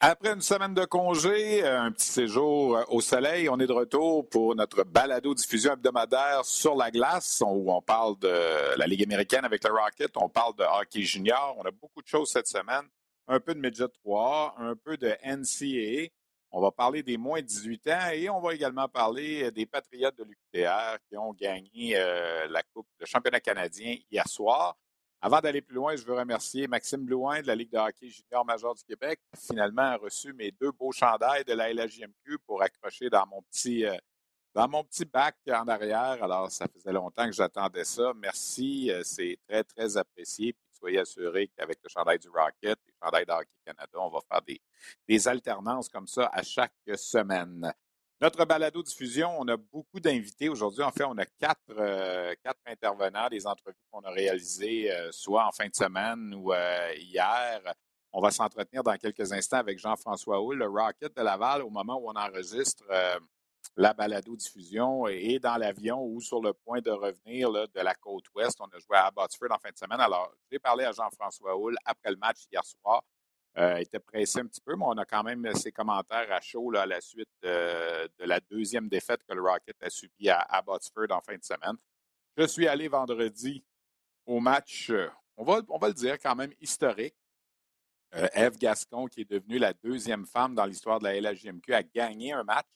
Après une semaine de congé, euh, un petit séjour euh, au soleil, on est de retour pour notre balado-diffusion hebdomadaire sur la glace, où on parle de la Ligue américaine avec le Rocket, on parle de hockey junior. On a beaucoup de choses cette semaine. Un peu de Midget 3, un peu de NCAA. On va parler des moins de 18 ans et on va également parler des Patriotes de l'UQTR qui ont gagné euh, la Coupe, de championnat canadien hier soir. Avant d'aller plus loin, je veux remercier Maxime Blouin de la Ligue de hockey junior major du Québec, qui finalement a reçu mes deux beaux chandails de la LHJMQ pour accrocher dans mon petit euh, dans mon petit bac en arrière. Alors, ça faisait longtemps que j'attendais ça. Merci, euh, c'est très, très apprécié. Puis soyez assurés qu'avec le chandail du Rocket et le chandail de Hockey Canada, on va faire des, des alternances comme ça à chaque semaine. Notre balado-diffusion, on a beaucoup d'invités aujourd'hui. En fait, on a quatre, euh, intervenants, des entrevues qu'on a réalisées euh, soit en fin de semaine ou euh, hier. On va s'entretenir dans quelques instants avec Jean-François Houle, le Rocket de Laval, au moment où on enregistre la balado-diffusion et dans l'avion ou sur le point de revenir de la côte ouest. On a joué à Abbotsford en fin de semaine. Alors, j'ai parlé à Jean-François Houle après le match hier soir. Euh, était pressé un petit peu, mais on a quand même ses commentaires à chaud à la suite de, la deuxième défaite que le Rocket a subie à Abbotsford en fin de semaine. Je suis allé vendredi au match, euh, on va, on va le dire quand même historique. Euh, Eve Gascon, qui est devenue la deuxième femme dans l'histoire de la LHJMQ, a gagné un match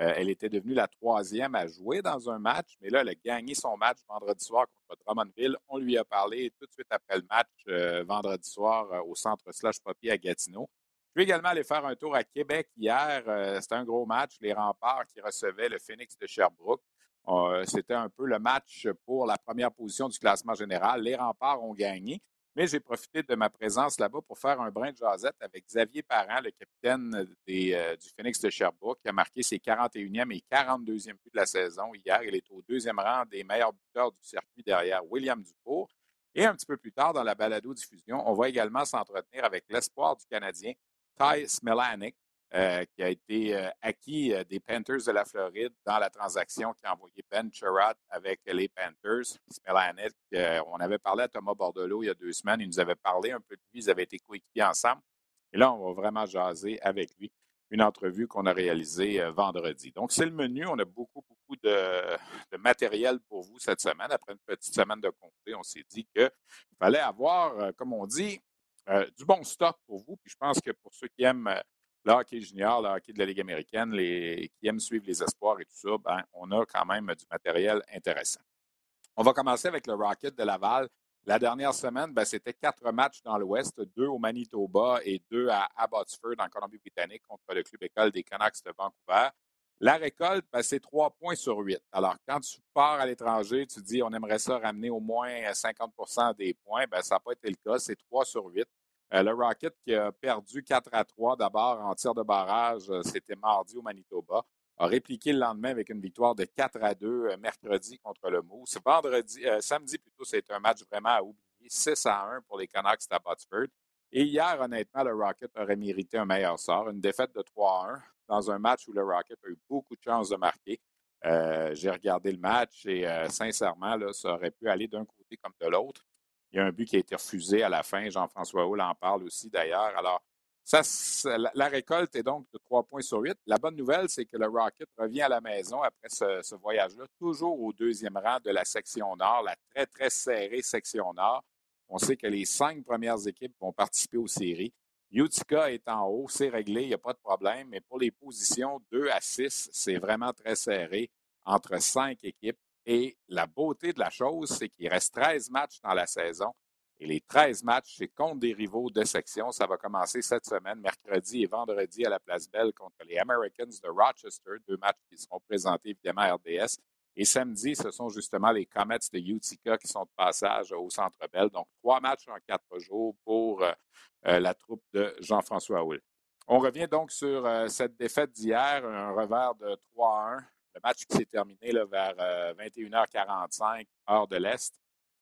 euh, elle était devenue la troisième à jouer dans un match, mais là, elle a gagné son match vendredi soir contre Drummondville. On lui a parlé tout de suite après le match euh, vendredi soir euh, au centre Slash Poppy à Gatineau. Je vais également aller faire un tour à Québec hier. C'était un gros match. Les remparts qui recevaient le Phoenix de Sherbrooke. C'était un peu le match pour la première position du classement général. Les remparts ont gagné. Mais j'ai profité de ma présence là-bas pour faire un brin de jasette avec Xavier Parent, le capitaine euh, du Phoenix de Sherbrooke, qui a marqué ses 41e et 42e buts de la saison hier. Il est au deuxième rang des meilleurs buteurs du circuit derrière William Dufour. Et un petit peu plus tard, dans la balado-diffusion, on va également s'entretenir avec l'espoir du Canadien, Ty Smelanik, euh, qui a été euh, acquis euh, des Panthers de la Floride dans la transaction qui a envoyé Ben Sherratt avec les Panthers. on avait parlé à Thomas Bordelot il y a deux semaines. Il nous avait parlé un peu de lui. Ils avaient été coéquipiers ensemble. Et là, on va vraiment jaser avec lui. Une entrevue qu'on a réalisée vendredi. Donc, c'est le menu. On a beaucoup, beaucoup de, matériel pour vous cette semaine. Après une petite semaine de congé, on s'est dit qu'il fallait avoir, comme on dit, du bon stock pour vous. Puis je pense que pour ceux qui aiment le hockey junior, le hockey de la Ligue américaine, les, qui aiment suivre les espoirs et tout ça, ben, on a quand même du matériel intéressant. On va commencer avec le Rocket de Laval. La dernière semaine, ben, c'était quatre matchs dans l'Ouest, deux au Manitoba et deux à Abbotsford, en Colombie-Britannique, contre le club école des Canucks de Vancouver. La récolte, ben, c'est trois points sur huit. Alors, quand tu pars à l'étranger, tu dis on aimerait ça ramener au moins 50% des points, ben, ça n'a pas été le cas, c'est trois sur huit. Euh, le Rocket qui a perdu 4 à 3 d'abord en tir de barrage, euh, c'était mardi au Manitoba, a répliqué le lendemain avec une victoire de 4 à 2 euh, mercredi contre le Moose. Vendredi, samedi plutôt, c'était un match vraiment à oublier. 6 à 1 pour les Canucks à Botsford. Et hier, honnêtement, le Rocket aurait mérité un meilleur sort. Une défaite de 3 à 1 dans un match où le Rocket a eu beaucoup de chances de marquer. J'ai regardé le match et sincèrement, ça aurait pu aller d'un côté comme de l'autre. Il y a un but qui a été refusé à la fin. Jean-François Houle en parle aussi d'ailleurs. Alors, la récolte est donc de 3 points sur 8. La bonne nouvelle, c'est que le Rocket revient à la maison après ce, voyage-là, toujours au deuxième rang de la section Nord, la très, très serrée section Nord. On sait que les cinq premières équipes vont participer aux séries. Utica est en haut, c'est réglé, il n'y a pas de problème. Mais pour les positions 2 à 6, c'est vraiment très serré entre cinq équipes. Et la beauté de la chose, c'est qu'il reste 13 matchs dans la saison. Et les 13 matchs, c'est contre des rivaux de section. Ça va commencer cette semaine, mercredi et vendredi à la Place Belle contre les Americans de Rochester. Deux matchs qui seront présentés évidemment à RDS. Et samedi, ce sont justement les Comets de Utica qui sont de passage au Centre Bell. Donc, trois matchs en quatre jours pour euh, euh, la troupe de Jean-François Houle. On revient donc sur euh, cette défaite d'hier, un revers de 3-1. Le match qui s'est terminé vers 21h45, heure de l'Est.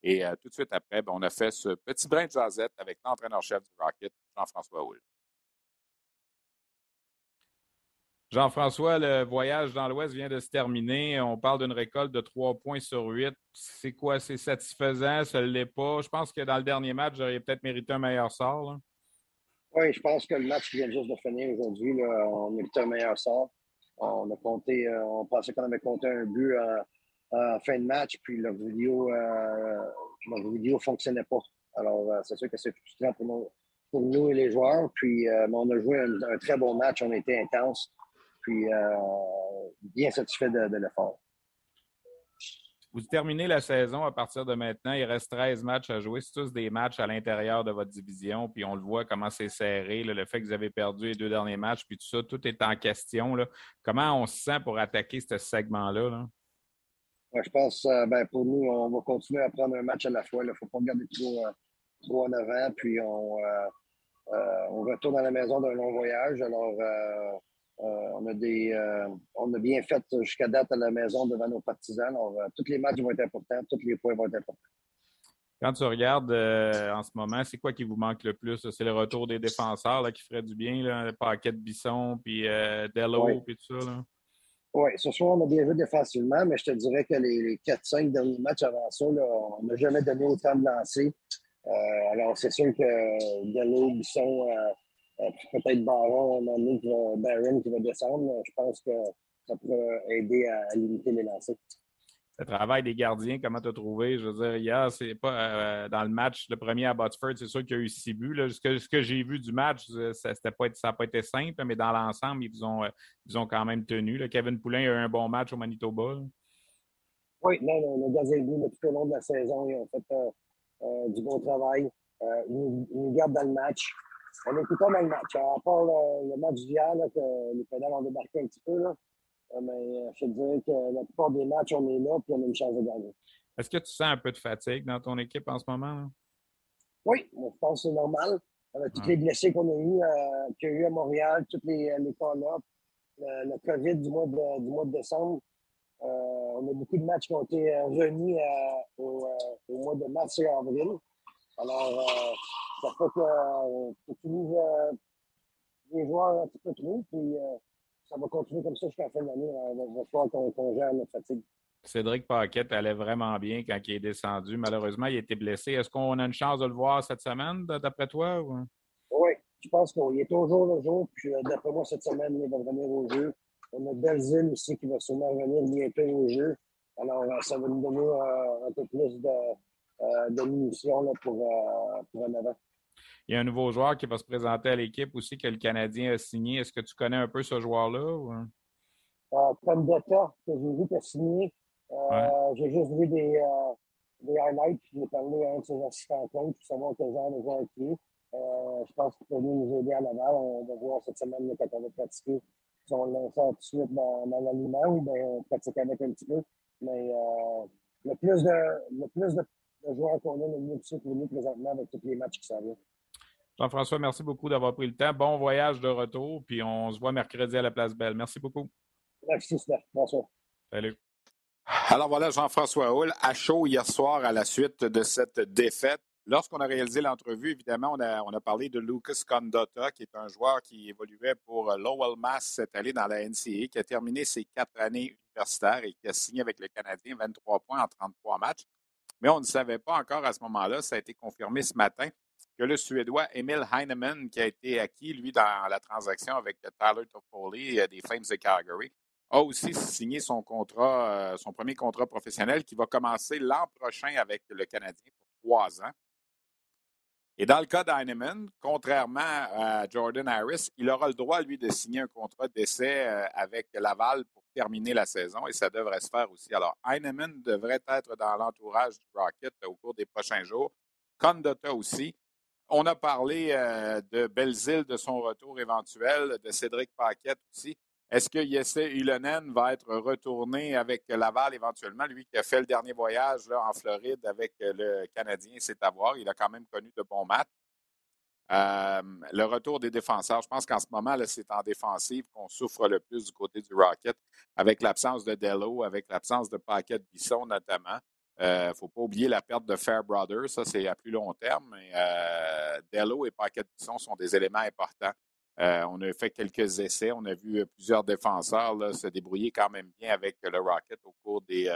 Et euh, tout de suite après, ben, on a fait ce petit brin de jazette avec l'entraîneur-chef du Rocket, Jean-François Houle. Jean-François, le voyage dans l'Ouest vient de se terminer. On parle d'une récolte de trois points sur huit. C'est quoi? C'est satisfaisant? Ça ne l'est pas? Je pense que dans le dernier match, j'aurais peut-être mérité un meilleur sort. Oui, je pense que le match qui vient juste de finir aujourd'hui, on méritait un meilleur sort. On a compté, euh, on pensait qu'on avait compté un but à, fin de match, puis leur vidéo, euh, vidéo ne fonctionnait pas. Alors, euh, c'est sûr que c'est frustrant pour nous, et les joueurs. Puis, on a joué un, très bon match, on a été intense, puis bien satisfait de, l'effort. Vous terminez la saison à partir de maintenant. Il reste 13 matchs à jouer. C'est tous des matchs à l'intérieur de votre division. Puis on le voit comment c'est serré. le fait que vous avez perdu les deux derniers matchs, puis tout ça, tout est en question. Comment on se sent pour attaquer ce segment-là? là? je pense euh, ben, pour nous, on va continuer à prendre un match à la fois. Il ne faut pas regarder trop, euh, trop en avant. Puis on, euh, on retourne à la maison d'un long voyage. Alors, on, a des, on a bien fait jusqu'à date à la maison devant nos partisans. Alors, tous les matchs vont être importants, tous les points vont être importants. Quand tu regardes en ce moment, c'est quoi qui vous manque le plus? C'est le retour des défenseurs là, qui ferait du bien, là, le paquet de Bisson, puis Dello, puis tout ça. Là? Oui, ce soir, on a bien joué défensivement, mais je te dirais que les, 4-5 derniers matchs avant ça, on n'a jamais donné autant de lancers. Euh, alors, c'est sûr que Gallo, Bisson, euh, euh, peut-être Baron, Baron qui va descendre, je pense que ça pourrait aider à limiter les lancers le travail des gardiens, comment tu as trouvé? Je veux dire, hier, c'est pas euh, dans le match, le premier à Botsford, c'est sûr qu'il y a eu six buts. Là. Ce que, j'ai vu du match, euh, ça n'a pas, pas, été simple, mais dans l'ensemble, ils ont, euh, ils ont quand même tenu. Kevin Poulin a eu un bon match au Manitoba. Oui, non, non, le gardien de tout au long de la saison, ils ont fait du bon travail. ils, nous gardent dans le match. On est tout dans le match. À part le, match d'hier, que les pédales ont débarqué un petit peu, là, euh, mais euh, je te dirais que la plupart des matchs, on est là puis on a une chance de gagner. Est-ce que tu sens un peu de fatigue dans ton équipe en ce moment? Oui, je pense que c'est normal. Avec tous les blessés qu'on a eu, euh, qu'il y a eu à Montréal, tous les, les le, COVID du mois de, du mois de décembre, on a beaucoup de matchs qui ont été remis au, mois de mars et avril. Alors, ça fait qu'on utilise les joueurs un petit peu trop. Puis, ça va continuer comme ça jusqu'à la fin de l'année. On va voir qu'on gère notre fatigue. Cédric Paquette allait vraiment bien quand il est descendu. Malheureusement, il a été blessé. Est-ce qu'on a une chance de le voir cette semaine, d'après toi? Oui, je pense qu'il est toujours le jour. Puis, euh, d'après moi, cette semaine, il va revenir au jeu. On a Belzile aussi qui va sûrement revenir bientôt au jeu. Alors, euh, ça va nous donner euh, un peu plus de, de munitions pour, pour un avant. Il y a un nouveau joueur qui va se présenter à l'équipe aussi que le Canadien a signé. Est-ce que tu connais un peu ce joueur-là? Ou... Euh, comme Dota, que j'ai vu qu'il a signé. Euh, j'ai juste vu des, euh, des highlights, puis j'ai parlé à un de ses assistants compte pour savoir quel genre de joueur il est. Euh, je pense qu'il peut nous aider à Laval. On va voir cette semaine quand on va pratiquer si on lance tout de suite dans, dans l'aliment ou bien on pratique avec un petit peu. Mais le plus de, le plus de, joueurs qu'on a, le mieux c'est pour nous présentement avec tous les matchs qui s'en viennent. Jean-François, merci beaucoup d'avoir pris le temps. Bon voyage de retour, puis on se voit mercredi à la Place Belle. Merci beaucoup. Merci, François. Salut. Alors voilà, Jean-François Hull, à chaud hier soir à la suite de cette défaite. Lorsqu'on a réalisé l'entrevue, évidemment, on a, on a parlé de Lucas Condotta, qui est un joueur qui évoluait pour Lowell Mass cette année dans la NCA, qui a terminé ses quatre années universitaires et qui a signé avec le Canadien 23 points en 33 matchs. Mais on ne savait pas encore à ce moment-là, ça a été confirmé ce matin, que le Suédois Emil Heinemann, qui a été acquis, lui, dans la transaction avec Tyler Toffoli des Flames de Calgary, a aussi signé son contrat, euh, son premier contrat professionnel qui va commencer l'an prochain avec le Canadien pour trois ans. Et dans le cas d'Heinemann, contrairement à Jordan Harris, il aura le droit, lui, de signer un contrat d'essai euh, avec Laval pour terminer la saison et ça devrait se faire aussi. Alors, Heinemann devrait être dans l'entourage du Rocket au cours des prochains jours Condotta aussi. On a parlé de Belzile, de son retour éventuel, de Cédric Paquette aussi. Est-ce que Jesse Ilonen va être retourné avec Laval éventuellement? Lui qui a fait le dernier voyage là, en Floride avec le Canadien, c'est à voir. Il a quand même connu de bons matchs. Euh, le retour des défenseurs, je pense qu'en ce moment, c'est en défensive qu'on souffre le plus du côté du Rocket, avec l'absence de Dello, avec l'absence de Paquet Bisson notamment. Il euh, ne faut pas oublier la perte de Fairbrother, ça c'est à plus long terme, mais euh, Dello et Paquet Bisson sont des éléments importants. on a fait quelques essais, on a vu plusieurs défenseurs se débrouiller quand même bien avec le Rocket au cours des,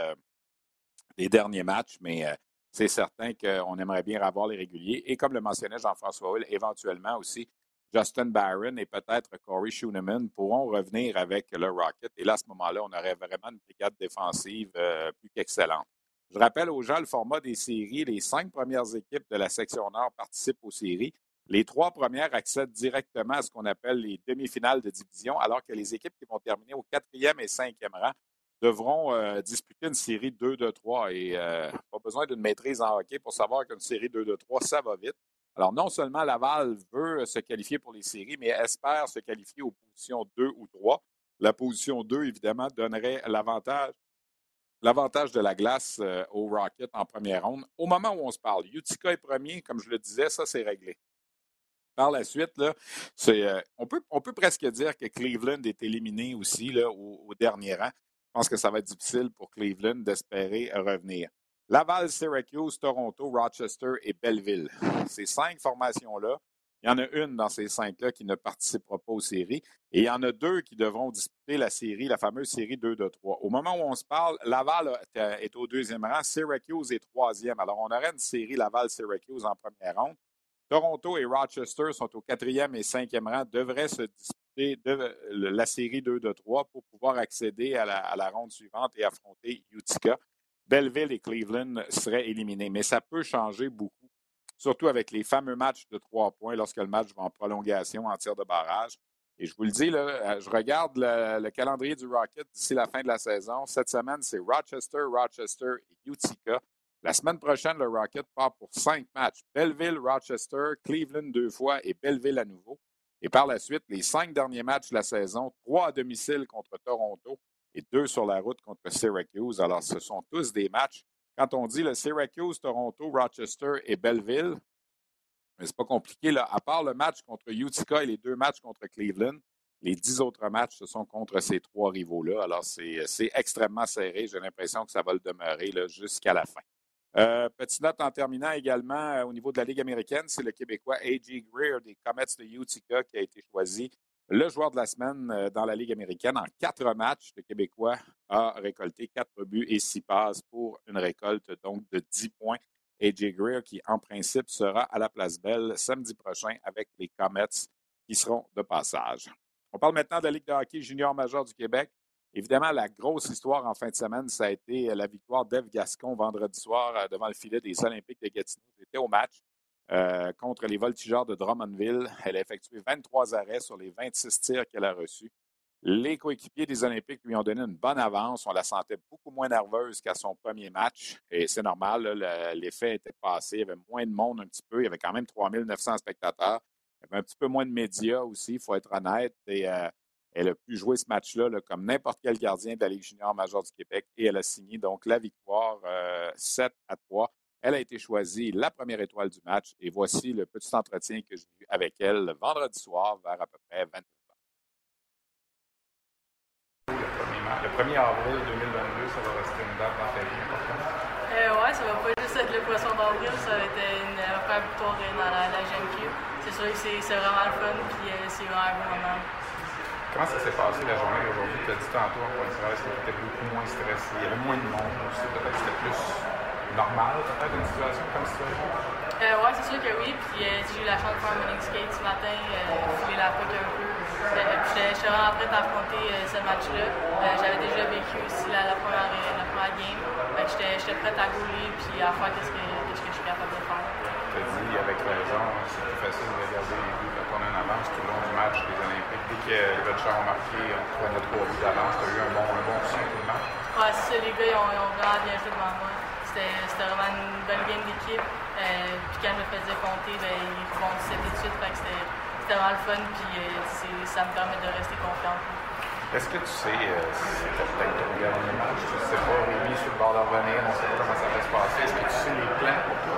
derniers matchs, mais c'est certain qu'on aimerait bien avoir les réguliers. Et comme le mentionnait Jean-François Hull, éventuellement aussi, Justin Barron et peut-être Corey Schooneman pourront revenir avec le Rocket. Et là, à ce moment-là, on aurait vraiment une brigade défensive euh, plus qu'excellente. Je rappelle aux gens le format des séries. Les cinq premières équipes de la section Nord participent aux séries. Les trois premières accèdent directement à ce qu'on appelle les demi-finales de division, alors que les équipes qui vont terminer au quatrième et cinquième rang devront euh, disputer une série 2 de 3 et euh, pas besoin d'une maîtrise en hockey pour savoir qu'une série 2 de 3, ça va vite. Alors, non seulement Laval veut se qualifier pour les séries, mais espère se qualifier aux positions 2 ou 3. La position 2, évidemment, donnerait l'avantage l'avantage de la glace euh, au Rocket en première ronde. Au moment où on se parle, Utica est premier, comme je le disais, ça c'est réglé. Par la suite, là, on, peut, presque dire que Cleveland est éliminé aussi au dernier rang. Je pense que ça va être difficile pour Cleveland d'espérer revenir. Laval, Syracuse, Toronto, Rochester et Belleville. Ces cinq formations-là, il y en a une dans ces cinq-là qui ne participera pas aux séries et il y en a deux qui devront disputer la série, la fameuse série 2 de 3. Au moment où on se parle, Laval est au deuxième rang, Syracuse est troisième. Alors, on aurait une série Laval-Syracuse en première ronde. Toronto et Rochester sont au quatrième et cinquième rang, devraient se disputer la série 2 de 3 pour pouvoir accéder à la, ronde suivante et affronter Utica. Belleville et Cleveland seraient éliminés, mais ça peut changer beaucoup, surtout avec les fameux matchs de trois points lorsque le match va en prolongation en tir de barrage. Et je vous le dis, euh, je regarde le, calendrier du Rocket d'ici la fin de la saison. Cette semaine, c'est Rochester, Rochester et Utica. La semaine prochaine, le Rocket part pour cinq matchs. Belleville, Rochester, Cleveland deux fois et Belleville à nouveau. Et par la suite, les cinq derniers matchs de la saison, trois à domicile contre Toronto et deux sur la route contre Syracuse. Alors, ce sont tous des matchs. Quand on dit le Syracuse, Toronto, Rochester et Belleville, c'est pas compliqué. Là. À part le match contre Utica et les deux matchs contre Cleveland, les dix autres matchs, ce sont contre ces trois rivaux-là. Alors, c'est extrêmement serré. J'ai l'impression que ça va le demeurer jusqu'à la fin. Euh, petite note en terminant également euh, au niveau de la Ligue américaine, c'est le Québécois A.J. Greer des Comets de Utica qui a été choisi le joueur de la semaine euh, dans la Ligue américaine. En quatre matchs, le Québécois a récolté quatre buts et six passes pour une récolte donc de dix points. A.J. Greer qui, en principe, sera à la Place Belle samedi prochain avec les Comets qui seront de passage. On parle maintenant de la Ligue de hockey junior majeur du Québec. Évidemment, la grosse histoire en fin de semaine, ça a été la victoire d'Eve Gascon vendredi soir euh, devant le filet des Olympiques de Gatineau. C'était au match euh, contre les voltigeurs de Drummondville. Elle a effectué 23 arrêts sur les 26 tirs qu'elle a reçus. Les coéquipiers des Olympiques lui ont donné une bonne avance. On la sentait beaucoup moins nerveuse qu'à son premier match. Et c'est normal, l'effet était passé. Il y avait moins de monde un petit peu. Il y avait quand même 3900 spectateurs. Il y avait un petit peu moins de médias aussi, il faut être honnête. Et elle a pu jouer ce match-là comme n'importe quel gardien de la Ligue junior majeure du Québec et elle a signé donc la victoire 7 euh, à 3. Elle a été choisie la première étoile du match et voici le petit entretien que j'ai eu avec elle le vendredi soir vers à peu près 22 h Le 1er, avril 2022, ça va rester une date dans ta vie importante? Euh, oui, ça va pas juste être le poisson d'avril, ça va être une première victoire dans la, la GMQ. C'est sûr que c'est vraiment le fun, puis euh, c'est vraiment un bon moment. Comment ça s'est passé la journée aujourd'hui? Tu as dit tantôt en point de que tu étais beaucoup moins stressé. Il y avait moins de monde aussi. Peut-être, une situation comme situation? Euh, oui, c'est sûr que oui. Puis euh, j'ai eu la chance de faire un morning skate ce matin, euh, filer la poque un peu. Euh, j'étais vraiment prête à affronter ce match-là. J'avais déjà vécu aussi la, la, première, la première game. J'étais prête à gauler puis à faire ce que, que, je suis capable de faire. Tu as dit avec raison, c'est plus facile de regarder les buts quand on est en avance tout le long du match des Olympiques dès que les autres ont marqué, on prenait trois buts d'avance. Tu as eu un bon, un bon soutien tout le match? Ouais, c'est ça. Les gars, ils ont, ils ont vraiment bien fait devant moi. C'était vraiment une bonne game d'équipe. puis quand je me faisais compter, ben, ils rebondissaient tout de suite. c'était vraiment le fun, puis ça me permet de rester confiant. Est-ce que tu sais, euh, c'était peut-être ton dernier match, je ne sais pas, Rémi sur le bord de revenir, on ne sait pas comment ça va se passer. Est-ce que tu sais les plans pour toi?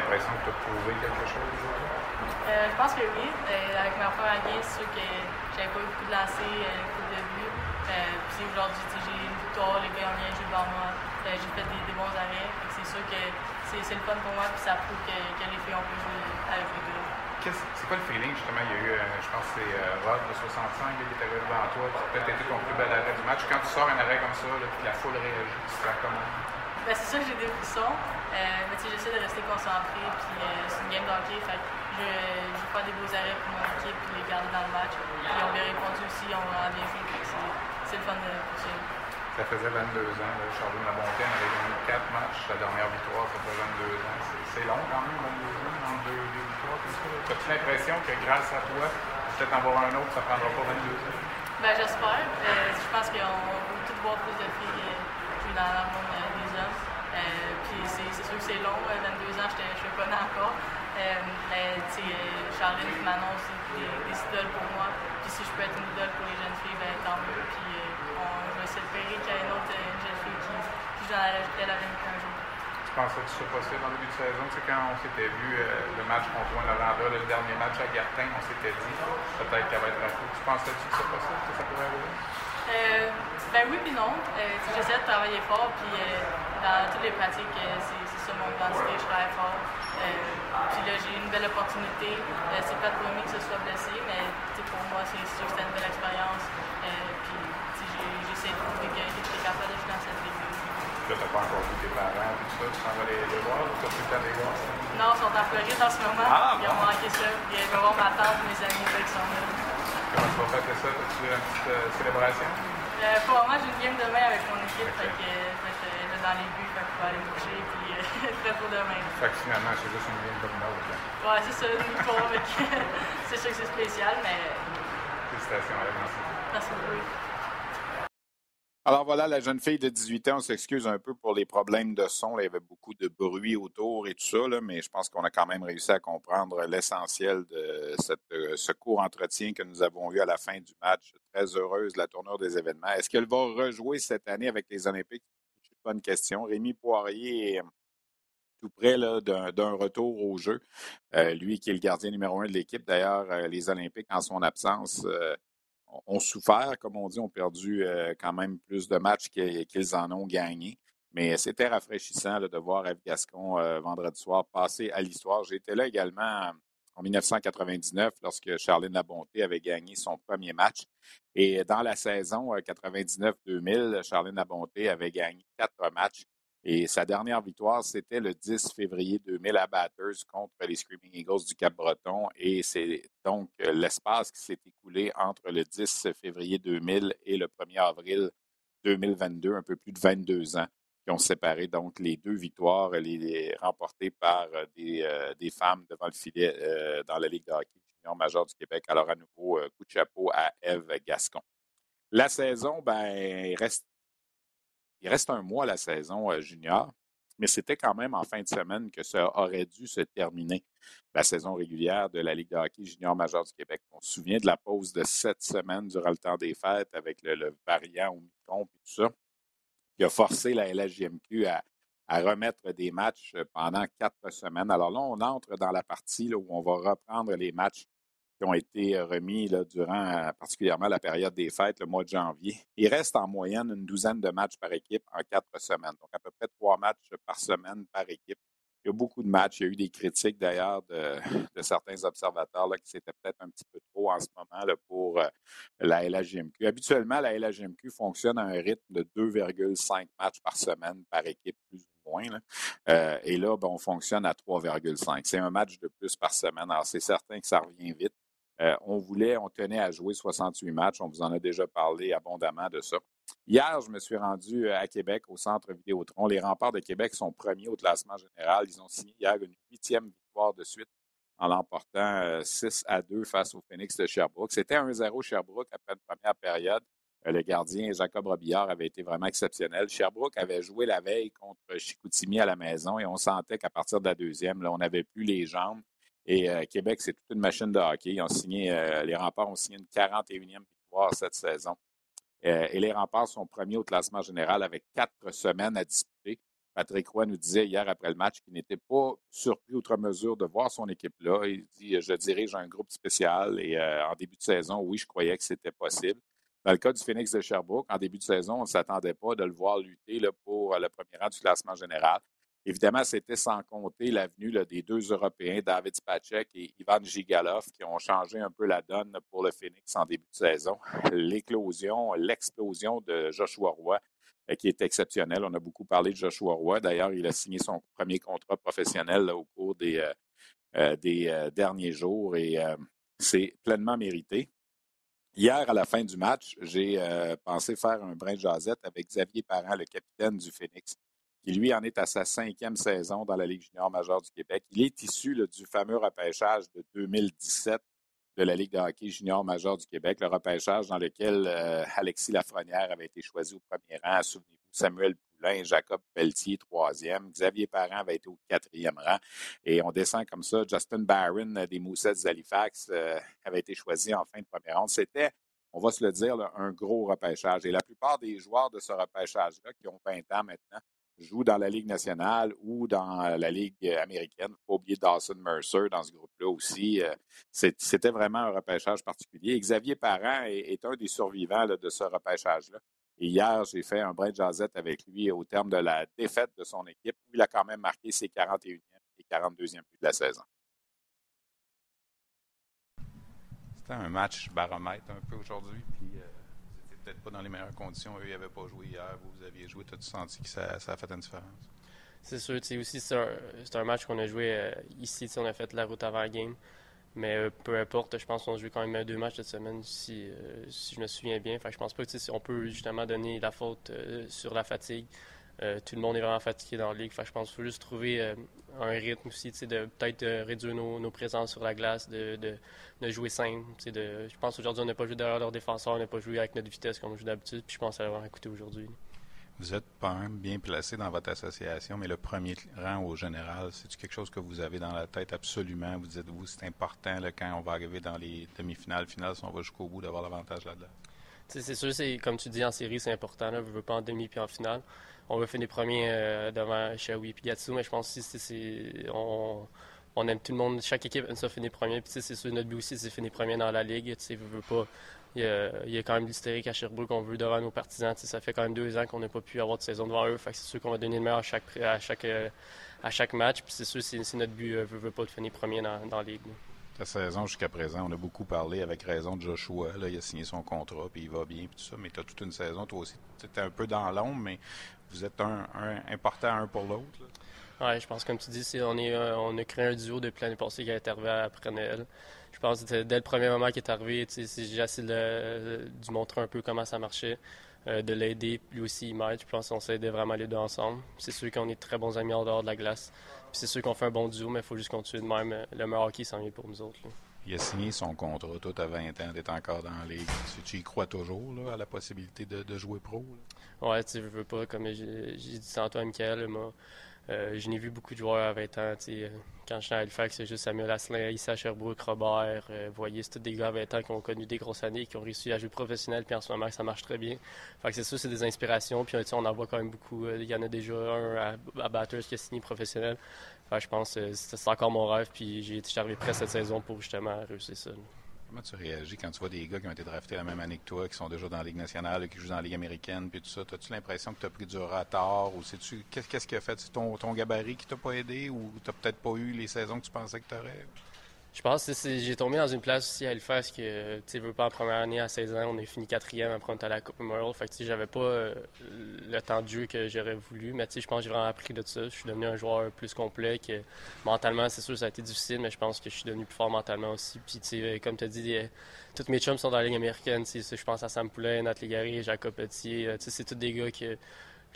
L'impression que tu as prouvé quelque chose? Euh, je pense que oui. Euh, avec ma première game, c'est sûr que j'avais pas eu beaucoup de lancers, euh, beaucoup de buts. Euh, puis aujourd'hui, j'ai une victoire, les gars ont bien joué devant moi. Euh, j'ai fait des, des, bons arrêts. C'est sûr que c'est le fun pour moi, puis ça prouve que, que les filles ont pu jouer avec les gars. C'est quoi le feeling, justement? Il y a eu, je pense que c'est Rod de 65 qui était devant toi, qui peut-être été ton plus bel arrêt du match. Quand tu sors un arrêt comme ça, là, puis la foule réagit, tu te comment? Ben, c'est sûr que j'ai des frissons, euh, mais j'essaie de rester concentré, puis euh, c'est une game d'hockey, fait je, je fais des beaux arrêts pour mon équipe, puis les garder dans le match. Ils ont bien répondu aussi, ont vraiment bien joué, c'est le fun de poursuivre. Ça faisait 22 ans, Charlie Labontaine avait gagné 4 matchs, la dernière victoire, ça fait 22 ans. C'est long quand même, 22 ans, en deux, deux victoires, tout ça. As-tu l'impression que grâce à toi, peut-être en voir un autre, ça prendra pas 22 ans? Ben, j'espère. Euh, je pense qu'on veut tous voir plus de filles jouer dans le monde euh, puis c'est sûr que c'est long, 22 ans, je ne suis pas née encore. Euh, mais Charline et Manon, c'est des, des, idoles pour moi. Puis si je peux être une idole pour les jeunes filles, ben, tant mieux. Puis euh, on, je vais essayer de qu'il y ait une autre une jeune fille qui, qui joue dans la la un jour. Tu pensais que ce possible en début de saison? Tu sais, quand on s'était vu le match contre Laurenda, le dernier match à Gartin, on s'était dit peut-être qu'elle va être à Tu pensais que c'est possible? Que ça pourrait arriver? Euh, ben oui puis non. Euh, J'essaie de travailler fort, puis euh, dans toutes les pratiques, euh, c'est ça mon identité, je travaille fort. puis là, j'ai une belle opportunité. c'est pas de promis que ce soit blessé, mais pour moi, c'est sûr que c'était une belle expérience. puis j'essaie de prouver que j'étais capable de jouer dans cette ligue. Là, t'as pas encore vu tes parents, tout ça, tu s'en vas les, les voir ou t'as plus le temps de les voir? Non, ils sont en Floride en ce moment. Ah, ils ont manqué ça. Puis, je vais voir ma tante, mes amis, qui sont là. Comment tu vas faire ça? As-tu une petite célébration? Euh, pour moment, j'ai une game demain avec mon équipe, fait que, fait que là, dans les buts, fait je vais aller me coucher puis euh, prêt pour demain. Fait que finalement, c'est juste une game là. Ouais, c'est ça, une victoire, c'est sûr que c'est spécial, mais. Félicitations, Alex, merci. Merci beaucoup. Alors voilà, la jeune fille de 18 ans, on s'excuse un peu pour les problèmes de son. il y avait beaucoup de bruit autour et tout ça, mais je pense qu'on a quand même réussi à comprendre l'essentiel de euh, ce court entretien que nous avons eu à la fin du match. Très heureuse de la tournure des événements. Est-ce qu'elle va rejouer cette année avec les Olympiques? C'est une bonne question. Rémi Poirier est tout près d'un retour au jeu. Euh, lui qui est le gardien numéro un de l'équipe. D'ailleurs, euh, les Olympiques, en son absence, ont souffert, comme on dit, ont perdu euh, quand même plus de matchs qu'ils en ont gagné. Mais c'était rafraîchissant de voir Eve Gascon euh, vendredi soir passer à l'histoire. J'étais là également en 1999 lorsque Charline Labonté avait gagné son premier match. Et dans la saison 99-2000, euh, Charline Labonté avait gagné quatre matchs. Et sa dernière victoire, c'était le 10 février 2000 à Batters contre les Screaming Eagles du Cap-Breton. Et c'est donc euh, l'espace qui s'est écoulé entre le 10 février 2000 et le 1er avril 2022, un peu plus de 22 ans, qui ont séparé donc les deux victoires les, remportées par euh, euh, des, femmes devant le filet dans la Ligue de hockey junior major du Québec. Alors à nouveau, coup de chapeau à Eve Gascon. La saison, ben, reste il reste un mois à la saison euh, junior, mais c'était quand même en fin de semaine que ça aurait dû se terminer, la saison régulière de la Ligue de hockey junior majeur du Québec. On se souvient de la pause de sept semaines durant le temps des fêtes avec le, variant Omicron et tout ça, qui a forcé la LHJMQ à, remettre des matchs euh, pendant quatre semaines. Alors là, on entre dans la partie où on va reprendre les matchs qui ont été euh, remis là, durant euh, particulièrement la période des fêtes, le mois de janvier. Il reste en moyenne une douzaine de matchs par équipe en quatre semaines, donc à peu près trois matchs par semaine par équipe. il y a beaucoup de matchs. Il y a eu des critiques d'ailleurs de, certains observateurs là, qui c'était peut-être un petit peu trop en ce moment là, pour euh, la LHGMQ. Habituellement, la LHGMQ fonctionne à un rythme de 2,5 matchs par semaine par équipe, plus ou moins. Euh, et là, ben, on fonctionne à 3,5. C'est un match de plus par semaine. Alors, c'est certain que ça revient vite. Euh, on voulait, on tenait à jouer 68 matchs. On vous en a déjà parlé abondamment de ça. Hier, je me suis rendu euh, à Québec, au centre Vidéotron. Les remparts de Québec sont premiers au classement général. Ils ont signé hier une huitième victoire de suite en l'emportant 6 euh, à 2 face au Phoenix de Sherbrooke. C'était 1-0 Sherbrooke après une première période. Le gardien Jacob Robillard avait été vraiment exceptionnel. Sherbrooke avait joué la veille contre Chicoutimi à la maison et on sentait qu'à partir de la deuxième, on n'avait plus les jambes. Et Québec, c'est toute une machine de hockey. Ils ont signé, les remparts ont signé une 41e victoire cette saison. Euh, et les remparts sont premiers au classement général avec quatre semaines à disputer. Patrick Roy nous disait hier après le match qu'il n'était pas surpris outre mesure de voir son équipe là. Il dit Je dirige un groupe spécial et euh, en début de saison, oui, je croyais que c'était possible. Dans le cas du Phoenix de Sherbrooke, en début de saison, on ne s'attendait pas de le voir lutter là, pour le premier rang du classement général. Évidemment, c'était sans compter l'avenue des deux Européens, David Spacek et Ivan Gigalov, qui ont changé un peu la donne pour le Phoenix en début de saison. L'éclosion, l'explosion de Joshua Roy, euh, qui est exceptionnelle. On a beaucoup parlé de Joshua Roy. D'ailleurs, il a signé son premier contrat professionnel au cours des, euh, euh, derniers jours et c'est pleinement mérité. Hier, à la fin du match, j'ai pensé faire un brin de jasette avec Xavier Parent, le capitaine du Phoenix qui lui en est à sa cinquième saison dans la Ligue junior majeure du Québec. Il est issu du fameux repêchage de 2017 de la Ligue de hockey junior majeure du Québec, le repêchage dans lequel euh, Alexis Lafrenière avait été choisi au premier rang. Souvenez-vous, Samuel Poulain, Jacob Pelletier, troisième. Xavier Parent avait été au quatrième rang. Et on descend comme ça. Justin Barron euh, des Moussets d'Halifax euh, avait été choisi en fin de première ronde. C'était on va se le dire, un gros repêchage. Et la plupart des joueurs de ce repêchage-là, qui ont 20 ans maintenant, joue dans la Ligue nationale ou dans la Ligue américaine. Il faut oublier Dawson Mercer dans ce groupe-là aussi. Euh, c'était vraiment un repêchage particulier. Xavier Parent est, un des survivants de ce repêchage-là. Hier, j'ai fait un brin de avec lui au terme de la défaite de son équipe, où il a quand même marqué ses 41e et 42e buts de la saison. C'était un match baromètre un peu aujourd'hui. Euh, pas dans les meilleures conditions. Eux, ils n'avaient pas joué hier. Vous, vous aviez joué. As-tu senti que ça, a fait une différence? C'est sûr. aussi, c'est un, match qu'on a joué euh, ici. On a fait la route avant la game. Mais euh, peu importe, je pense qu'on a joué quand même deux matchs cette semaine, si, euh, si je me souviens bien. Enfin, je pense pas que on peut justement donner la faute sur la fatigue. Tout le monde est vraiment fatigué dans la ligue. Enfin, je pense qu'il faut juste trouver un rythme aussi, de peut-être réduire nos, présences sur la glace, de, de, jouer simple. De, je pense qu'aujourd'hui, on n'a pas joué derrière leur défenseur, on n'a pas joué avec notre vitesse comme on joue d'habitude. Puis je pense que ça va vraiment écouter aujourd'hui. Vous êtes pas même bien placé dans votre association, mais le premier rang au général, c'est quelque chose que vous avez dans la tête absolument? Vous dites-vous, c'est important quand on va arriver dans les demi-finales, finales, si on va jusqu'au bout, d'avoir l'avantage là-dedans? C'est sûr, c'est comme tu dis en série, c'est important. Là, ne veux pas en demi puis en finale on veut finir premier euh, devant Shawi et Gatsu, mais je pense que c'est, on, on, aime tout le monde, chaque équipe aime ça finir premier. Puis c'est sûr, notre but aussi, c'est finir premier dans la ligue. Tu sais, pas. Il y, a, quand même l'hystérique à Sherbrooke qu'on veut devant nos partisans. Ça fait quand même deux ans qu'on n'a pas pu avoir de saison devant eux. C'est sûr qu'on va donner le meilleur à chaque, à chaque, euh, à chaque match. C'est sûr, c'est, notre but. Veut, veut pas de finir premier dans, dans la ligue. La saison jusqu'à présent, on a beaucoup parlé avec raison de Joshua. Là, il a signé son contrat, puis il va bien, puis tout ça. Mais tu as toute une saison, toi aussi. Tu un peu dans l'ombre, mais vous êtes un, important un pour l'autre. Oui, je pense, comme tu dis, on, est, euh, on a créé un duo depuis l'année passée qui est arrivé après Noël. Je pense que dès le premier moment qui est arrivé, j'ai essayé de, lui montrer un peu comment ça marchait, euh, de l'aider, lui aussi il m'aide. Je pense qu'on s'est aidé vraiment les deux ensemble. C'est sûr qu'on est très bons amis en dehors de la glace. c'est sûr qu'on fait un bon duo, mais il faut juste continuer de même. Euh, le meilleur hockey s'en vient pour nous autres. Il a signé son contrat, toi, à 20 ans, d'être encore dans la ligue. Tu, y crois toujours à la possibilité de, jouer pro? Ouais, tu veux pas, comme j'ai dit tantôt à Michael, moi, euh, je n'ai vu beaucoup de joueurs à 20 ans. Euh, quand je suis à Halifax, c'est juste Samuel Asselin, Issa Sherbrooke, Robert. Euh, voyez, c'est tous des gars à 20 ans qui ont connu des grosses années, qui ont réussi à jouer professionnel, puis en ce moment, ça marche très bien. Fait c'est sûr, c'est des inspirations. Puis on en voit quand même beaucoup. Il y en a déjà un à, à Batters qui a signé professionnel. Je pense que c'est encore mon rêve, puis j'ai arrivé prêt cette saison pour justement réussir ça. Comment tu réagis quand tu vois des gars qui ont été draftés la même année que toi, qui sont déjà dans la Ligue nationale, qui jouent dans la Ligue américaine, puis tout ça? As-tu l'impression que tu as pris du retard ou sais-tu qu'est-ce qui a fait? C'est ton, ton gabarit qui t'a pas aidé ou tu peut-être pas eu les saisons que tu pensais que tu aurais? Je pense que j'ai tombé dans une place aussi à Halifax que, tu veux pas, en première année à 16 ans, on est fini quatrième, après on était à la Coupe Memorial. Fait que, j'avais pas euh, le temps de jeu que j'aurais voulu. Mais, je pense que j'ai vraiment appris de ça. Je suis devenu un joueur plus complet. Que, mentalement, c'est sûr, ça a été difficile, mais je pense que je suis devenu plus fort mentalement aussi. Puis, tu comme tu as dit, euh, tous mes chums sont dans la Ligue américaine. Je pense à Sam Poulin, Nat Légaré, Jacob Petit. Euh, c'est tous des gars qui,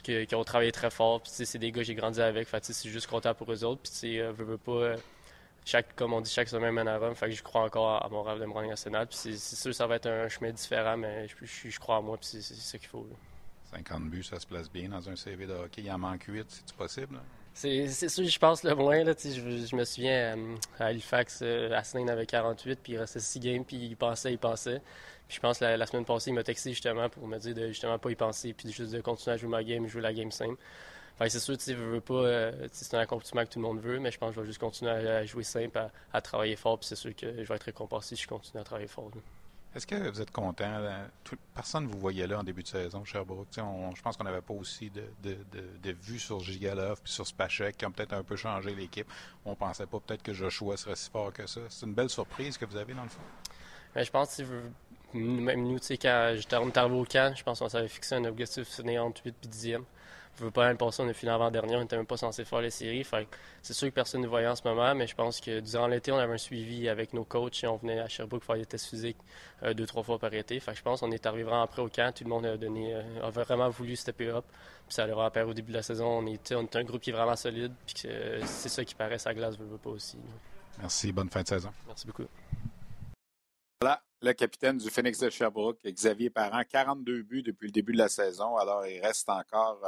qui, ont travaillé très fort. Puis, c'est des gars que j'ai grandi avec. Fait c'est juste content pour eux autres. Puis, tu sais, veux, veux pas chaque, comme on dit, chaque semaine mène à Rome. Fait que je crois encore à mon rêve de me rendre national. Puis c'est sûr ça va être un chemin différent, mais je, je, crois en moi, puis c'est ce qu'il faut. 50 buts, ça se place bien dans un CV de hockey. Il en manque 8, c'est possible? C'est sûr, je pense le moins. Là, je, je, me souviens euh, à Halifax, euh, Asselin avait 48, puis il restait 6 games, puis il passait, il passait. Puis je pense que la, semaine passée, il m'a texté justement pour me dire de justement pas y penser, puis juste de continuer à jouer ma game, jouer la game simple c'est sûr, tu veux pas, euh, c'est un accomplissement que tout le monde veut, mais je pense que je vais juste continuer à, jouer simple, à, travailler fort, puis c'est sûr que je vais être récompensé si je continue à travailler fort. Est-ce que vous êtes content? personne ne vous voyait là en début de saison, Sherbrooke. je pense qu'on n'avait pas aussi de, de, de, vues sur Gigalov puis sur Spachek qui ont peut-être un peu changé l'équipe. On pensait pas peut-être que Joshua serait si fort que ça. C'est une belle surprise que vous avez dans le fond. Mais je pense que même nous, quand j'étais arrivé au camp, je pense qu'on s'avait fixé un objectif entre 8 et 10e je veux pas l'année passée, on a fini avant-dernier, on n'était même pas censé faire les séries. c'est sûr que personne ne voyait en ce moment, mais je pense que durant l'été, on avait un suivi avec nos coachs et on venait à Sherbrooke faire des tests physiques euh, deux, trois fois par été. Fait je pense qu'on est arrivé vraiment après au camp. Tout le monde a, donné, euh, a vraiment voulu stepper up. Puis ça leur a au début de la saison. On est, on est un groupe qui est vraiment solide. Puis c'est ça qui paraît, sa glace ne veut pas aussi. Merci, bonne fin de saison. Merci beaucoup. Voilà, le capitaine du Phoenix de Sherbrooke, Xavier Parent, 42 buts depuis le début de la saison. Alors, il reste encore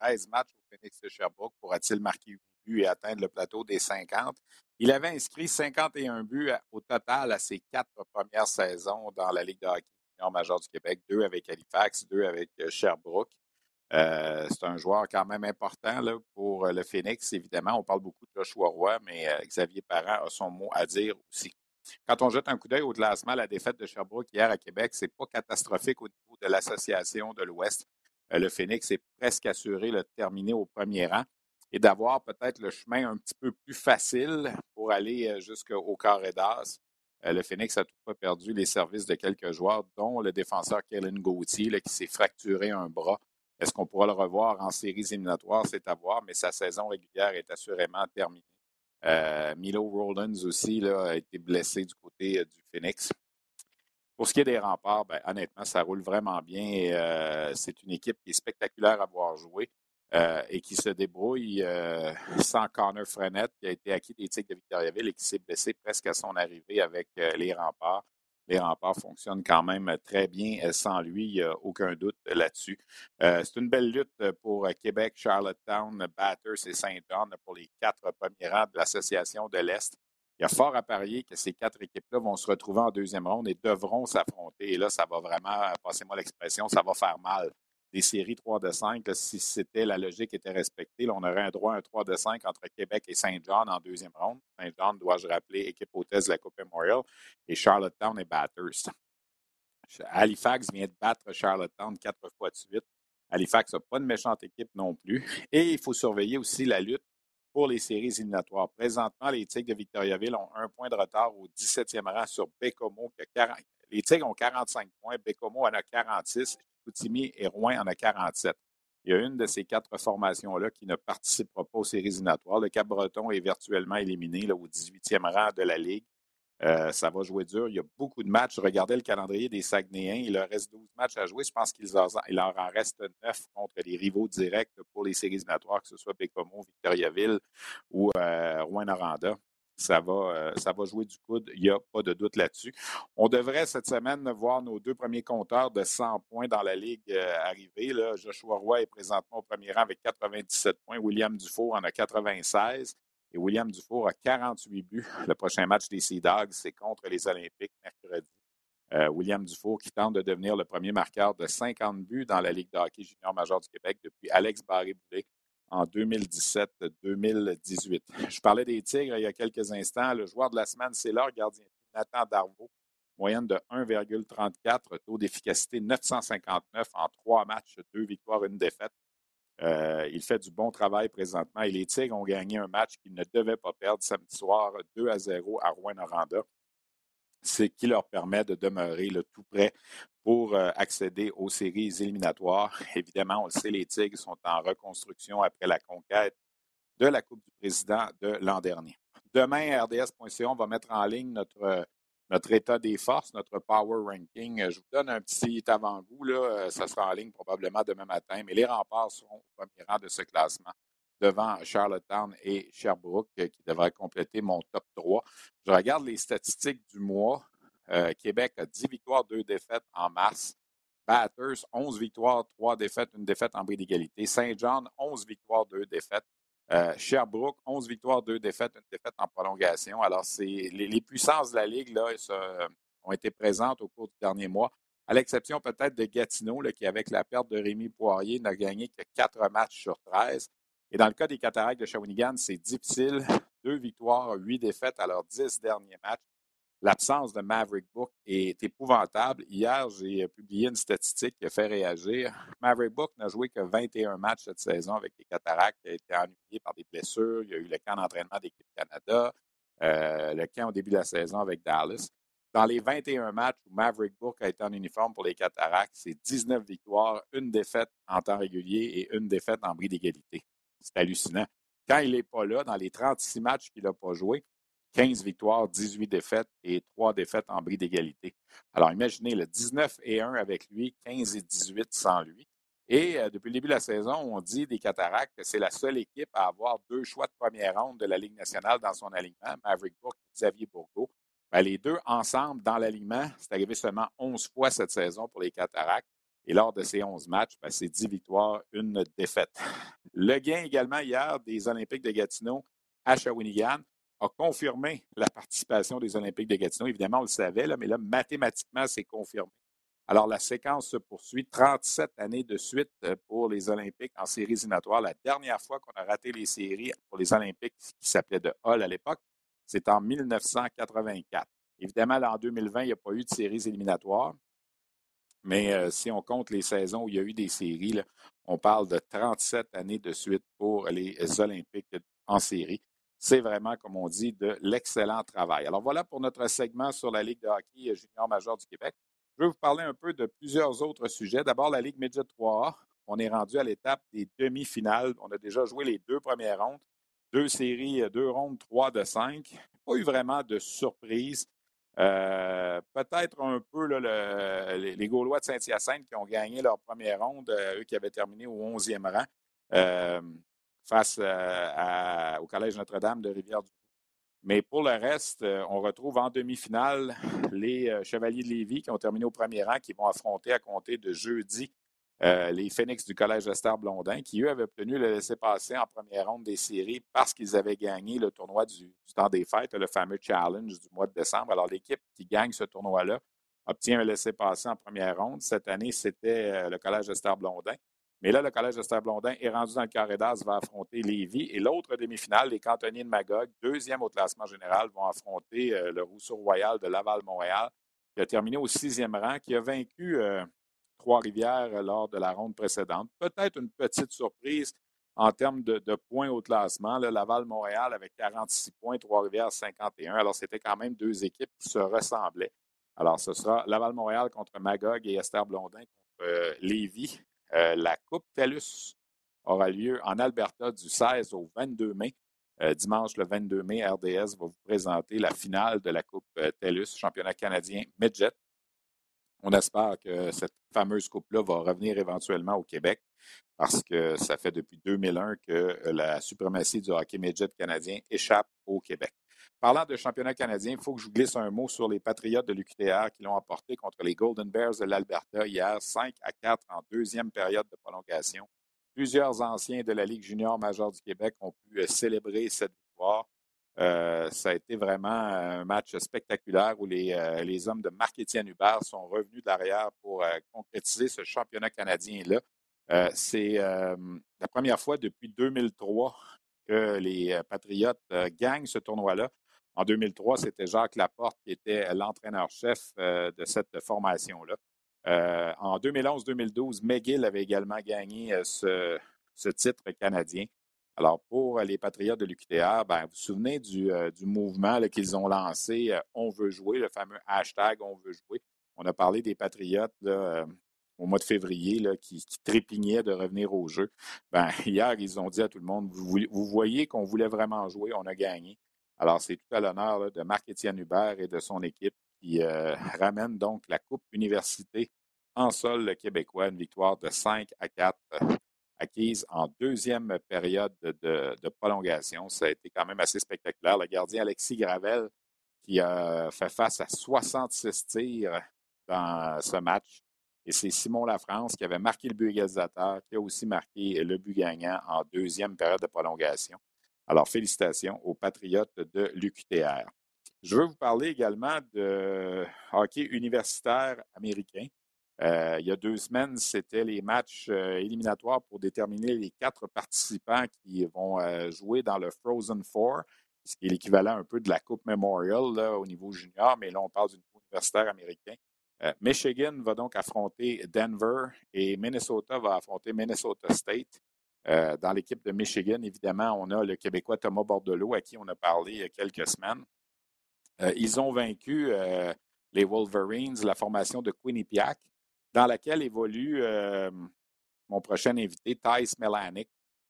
13 euh, matchs au Phoenix de Sherbrooke. Pourra-t-il marquer 8 buts et atteindre le plateau des 50? Il avait inscrit 51 buts au total à ses quatre premières saisons dans la Ligue de hockey junior major du Québec, deux avec Halifax, deux avec euh, Sherbrooke. Euh, c'est un joueur quand même important là, pour le Phoenix, évidemment. On parle beaucoup de Joshua Roy, mais Xavier Parent a son mot à dire aussi. Quand on jette un coup d'œil au classement, la défaite de Sherbrooke hier à Québec, c'est pas catastrophique au niveau de l'association de l'Ouest. Euh, le Phoenix est presque assuré de terminer au premier rang et d'avoir peut-être le chemin un petit peu plus facile pour aller euh, jusqu'au carré d'as. Euh, le Phoenix a toutefois perdu les services de quelques joueurs, dont le défenseur Kellen Gauthier, qui s'est fracturé un bras. Est-ce qu'on pourra le revoir en séries éliminatoires? C'est à voir, mais sa saison régulière est assurément terminée. Euh, Milo Rollins aussi là, a été blessé du côté euh, du Phoenix. Pour ce qui est des remparts, ben, honnêtement, ça roule vraiment bien. Euh, c'est une équipe qui est spectaculaire à voir jouer et qui se débrouille sans Connor Frenette, qui a été acquis des Tigres de Victoriaville et qui s'est blessé presque à son arrivée avec les remparts les remparts fonctionnent quand même très bien euh, sans lui, il n'y a aucun doute là-dessus. Euh, c'est une belle lutte pour euh, Québec, Charlottetown, Batters et Saint-John pour les quatre premiers rangs de l'Association de l'Est. Il y a fort à parier que ces quatre équipes-là vont se retrouver en deuxième ronde et devront s'affronter. Et là, ça va vraiment, passez-moi l'expression, ça va faire mal des séries 3 de 5, si c'était la logique était respectée, on aurait un droit à un 3 de 5 entre Québec et Saint-Jean en deuxième ronde. Saint-Jean, dois-je rappeler, équipe hôtesse de la Coupe Memorial, et Charlottetown et Batters. Halifax vient de battre Charlottetown quatre fois de suite. Halifax n'a pas de méchante équipe non plus. Et il faut surveiller aussi la lutte pour les séries éliminatoires. Présentement, les Tigres de Victoriaville ont un point de retard au 17e rang sur Bécomo. Les Tigres ont 45 points, Bécomo en a 46 Koutimi et Rouen en a 47. Il y a une de ces quatre formations-là qui ne participera pas aux séries éliminatoires. Le Cap-Breton est virtuellement éliminé là, au 18e rang de la Ligue. Euh, ça va jouer dur. Il y a beaucoup de matchs. Regardez le calendrier des Saguenayens. Il leur reste 12 matchs à jouer. Je pense qu'il leur en reste 9 contre les rivaux directs pour les séries éliminatoires, que ce soit Bécomo, Victoriaville ou euh, Rouen-Noranda ça va, euh, ça va jouer du coude. Il n'y a pas de doute là-dessus. On devrait cette semaine voir nos deux premiers compteurs de 100 points dans la Ligue euh, arriver. Joshua Roy est présentement au premier rang avec 97 points. William Dufour en a 96. Et William Dufour a 48 buts. Le prochain match des Sea Dogs, c'est contre les Olympiques mercredi. Euh, William Dufour qui tente de devenir le premier marqueur de 50 buts dans la Ligue de hockey junior major du Québec depuis Alex Barré-Boulet en 2017-2018. Je parlais des Tigres il y a quelques instants. Le joueur de la semaine, c'est leur gardien, Nathan Darvaux. moyenne de 1,34, taux d'efficacité 959 en trois matchs, deux victoires, une défaite. Euh, il fait du bon travail présentement et les Tigres ont gagné un match qu'ils ne devaient pas perdre samedi soir, 2 à 0 à Rouen-Noranda. Ce qui leur permet de demeurer le tout prêt pour euh, accéder aux séries éliminatoires. Évidemment, on le sait, les Tigres sont en reconstruction après la conquête de la Coupe du Président de l'an dernier. Demain, RDS.ca, on va mettre en ligne notre notre état des forces, notre power ranking. Je vous donne un petit avant-goût. Là. Euh, ça sera en ligne probablement demain matin, mais les remparts seront au premier rang de ce classement devant Charlottetown et Sherbrooke, euh, qui devraient compléter mon top 3. Je regarde les statistiques du mois. Euh, Québec a 10 victoires, 2 défaites en mars. Batters, 11 victoires, 3 défaites, une défaite en bris d'égalité. Saint-Jean, 11 victoires, 2 défaites. Euh, Sherbrooke, 11 victoires, 2 défaites, une défaite en prolongation. Alors, c'est les, puissances de la Ligue ont été présentes au cours du dernier mois, à l'exception peut-être de Gatineau, qui, avec la perte de Rémi Poirier, n'a gagné que 4 matchs sur 13. Et dans le cas des Cataractes de Shawinigan, c'est difficile. Deux victoires, huit défaites à leurs dix derniers matchs. L'absence de Maverick Book est épouvantable. Hier, j'ai publié une statistique qui a fait réagir. Maverick Book n'a joué que 21 matchs cette saison avec les Cataractes. Il a été ennuyé par des blessures. Il y a eu le camp d'entraînement d'équipe Canada, euh, le camp au début de la saison avec Dallas. Dans les 21 matchs où Maverick Book a été en uniforme pour les Cataractes, c'est 19 victoires, une défaite en temps régulier et une défaite en bris d'égalité. C'est hallucinant. Quand il n'est pas là, dans les 36 matchs qu'il n'a pas joué, 15 victoires, 18 défaites et 3 défaites en bris d'égalité. Alors, imaginez le 19 et 1 avec lui, 15 et 18 sans lui. Et euh, depuis le début de la saison, on dit des Cataractes que c'est la seule équipe à avoir deux choix de première ronde de la Ligue nationale dans son alignement, Maverick Bourque et Xavier Bourgault. Ben, les deux ensemble dans l'alignement, c'est arrivé seulement 11 fois cette saison pour les Cataractes. Et lors de ces 11 matchs, ben, c'est 10 victoires, une défaite. Le gain également hier des Olympiques de Gatineau à Shawinigan a confirmé la participation des Olympiques de Gatineau. Évidemment, on le savait, là, mais là, mathématiquement, c'est confirmé. Alors, la séquence se poursuit. 37 années de suite euh, pour les Olympiques en séries éliminatoires. La dernière fois qu'on a raté les séries pour les Olympiques, qui s'appelait de Hall à l'époque, c'est en 1984. Évidemment, en 2020, il n'y a pas eu de séries éliminatoires. Mais euh, si on compte les saisons où il y a eu des séries, on parle de 37 années de suite pour les Olympiques en série c'est vraiment, comme on dit, de l'excellent travail. Alors voilà pour notre segment sur la Ligue de hockey junior majeur du Québec. Je vais vous parler un peu de plusieurs autres sujets. D'abord, la Ligue Midget 3A. On est rendu à l'étape des demi-finales. On a déjà joué les deux premières rondes. Deux séries, deux rondes, trois de cinq. Pas eu vraiment de surprise. Euh, peut-être un peu les Gaulois de Saint-Hyacinthe qui ont gagné leur première ronde, euh, eux qui avaient terminé au 11e rang. Euh, face au Collège Notre-Dame de Rivière-du-Loup. Mais pour le reste, on retrouve en demi-finale les Chevaliers de Lévis qui ont terminé au premier rang, qui vont affronter à compter de jeudi les Phoenix du Collège Esther Blondin, qui, eux, avaient obtenu le laisser-passer en première ronde des séries parce qu'ils avaient gagné le tournoi du, temps des fêtes, le fameux challenge du mois de décembre. Alors, l'équipe qui gagne ce tournoi-là obtient un laisser-passer en première ronde. Cette année, c'était le Collège Esther Blondin. Mais là, le Collège de Blondin est rendu dans le carré d'as, va affronter Lévis. Et l'autre demi-finale, les cantonniers de Magog, deuxième au classement général, vont affronter euh, le Rousseau Royal de Laval-Montréal, qui a terminé au sixième rang, qui a vaincu euh, Trois-Rivières euh, lors de la ronde précédente. Peut-être une petite surprise en termes de, points au classement. Laval-Montréal avec 46 points, Trois-Rivières 51. Alors, c'était quand même deux équipes qui se ressemblaient. Alors, ce sera Laval-Montréal contre Magog et Esther Blondin contre Lévis. Euh, la Coupe TELUS aura lieu en Alberta du 16 au 22 mai. Euh, dimanche, le 22 mai, RDS va vous présenter la finale de la Coupe euh, TELUS, championnat canadien Midget. On espère que cette fameuse coupe-là va revenir éventuellement au Québec parce que ça fait depuis 2001 que la suprématie du hockey midget canadien échappe au Québec. Parlant de championnat canadien, il faut que je vous glisse un mot sur les Patriotes de l'UQTR qui l'ont emporté contre les Golden Bears de l'Alberta hier, 5 à 4 en deuxième période de prolongation. Plusieurs anciens de la Ligue junior majeure du Québec ont pu euh, célébrer cette victoire. Euh, ça a été vraiment un match spectaculaire où les, euh, hommes de Marc-Étienne Hubert sont revenus derrière pour concrétiser ce championnat canadien-là. C'est la première fois depuis 2003 que les Patriotes gagnent ce tournoi-là. En 2003, c'était Jacques Laporte qui était l'entraîneur-chef de cette formation-là. en 2011-2012, McGill avait également gagné ce, titre canadien. Alors, pour les Patriotes de l'UQTR, ben, vous vous souvenez du, mouvement qu'ils ont lancé On veut jouer, le fameux hashtag On veut jouer. On a parlé des Patriotes au mois de février là, qui, trépignaient de revenir au jeu. Ben, hier, ils ont dit à tout le monde Vous, vous voyez qu'on voulait vraiment jouer, on a gagné. Alors, c'est tout à l'honneur de Marc-Étienne Hubert et de son équipe qui euh, ramène donc la Coupe Université en sol québécois, une victoire de 5 à 4 euh, acquise en deuxième période de, de, prolongation. Ça a été quand même assez spectaculaire. Le gardien Alexis Gravel qui a fait face à 66 tirs dans ce match. Et c'est Simon Lafrance qui avait marqué le but égalisateur, qui a aussi marqué le but gagnant en deuxième période de prolongation. Alors, félicitations aux Patriotes de l'UQTR. Je veux vous parler également de hockey universitaire américain. Euh, il y a deux semaines, c'était les matchs euh, éliminatoires pour déterminer les quatre participants qui vont euh, jouer dans le Frozen Four, ce qui est l'équivalent un peu de la Coupe Memorial au niveau junior, mais là, on parle du niveau universitaire américain. Michigan va donc affronter Denver et Minnesota va affronter Minnesota State. Euh, dans l'équipe de Michigan, évidemment, on a le Québécois Thomas Bordelot, à qui on a parlé il y a quelques semaines. Euh, ils ont vaincu les Wolverines, la formation de Quinnipiac, dans laquelle évolue mon prochain invité, Thijs Melanic,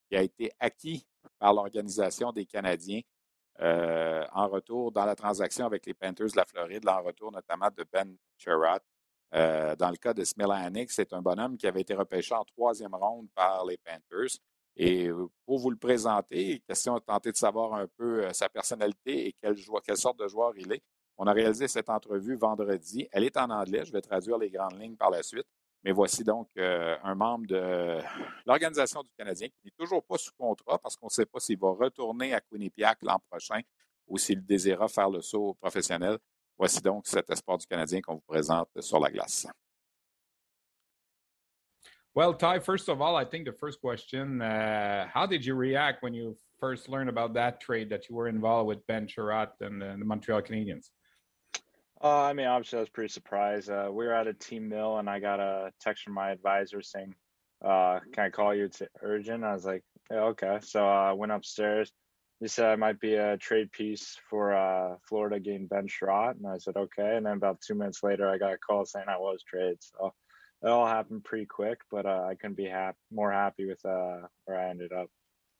qui a été acquis par l'Organisation des Canadiens euh, en retour dans la transaction avec les Panthers de la Floride, en retour notamment de Ben Sherratt. Euh, dans le cas de Smilanic, c'est un bonhomme qui avait été repêché en troisième ronde par les Panthers. Et euh, pour vous le présenter, question de tenter de savoir un peu sa personnalité et quelle, sorte de joueur il est. On a réalisé cette entrevue vendredi. Elle est en anglais. Je vais traduire les grandes lignes par la suite. Mais voici donc euh, un membre de l'Organisation du Canadien qui n'est toujours pas sous contrat parce qu'on ne sait pas s'il va retourner à Quinnipiac l'an prochain ou s'il désirera faire le saut professionnel. Voici donc cet espoir du Canadien qu'on vous présente sur la glace. Well, Ty, first of all, I think the first question, uh, how did you react when you first learned about that trade that you were involved with Ben Sherratt and the Montreal Canadiens? Uh, I mean, obviously, I was pretty surprised. Uh, we were at a team mill, and I got a text from my advisor saying, uh, "Can I call you? It's urgent." I was like, yeah, "Okay." So uh, I went upstairs. He said I might be a trade piece for uh, Florida game Ben Sherratt, and I said, "Okay." And then about two minutes later, I got a call saying I was traded. So it all happened pretty quick, but uh, I couldn't be happy, more happy with where I ended up.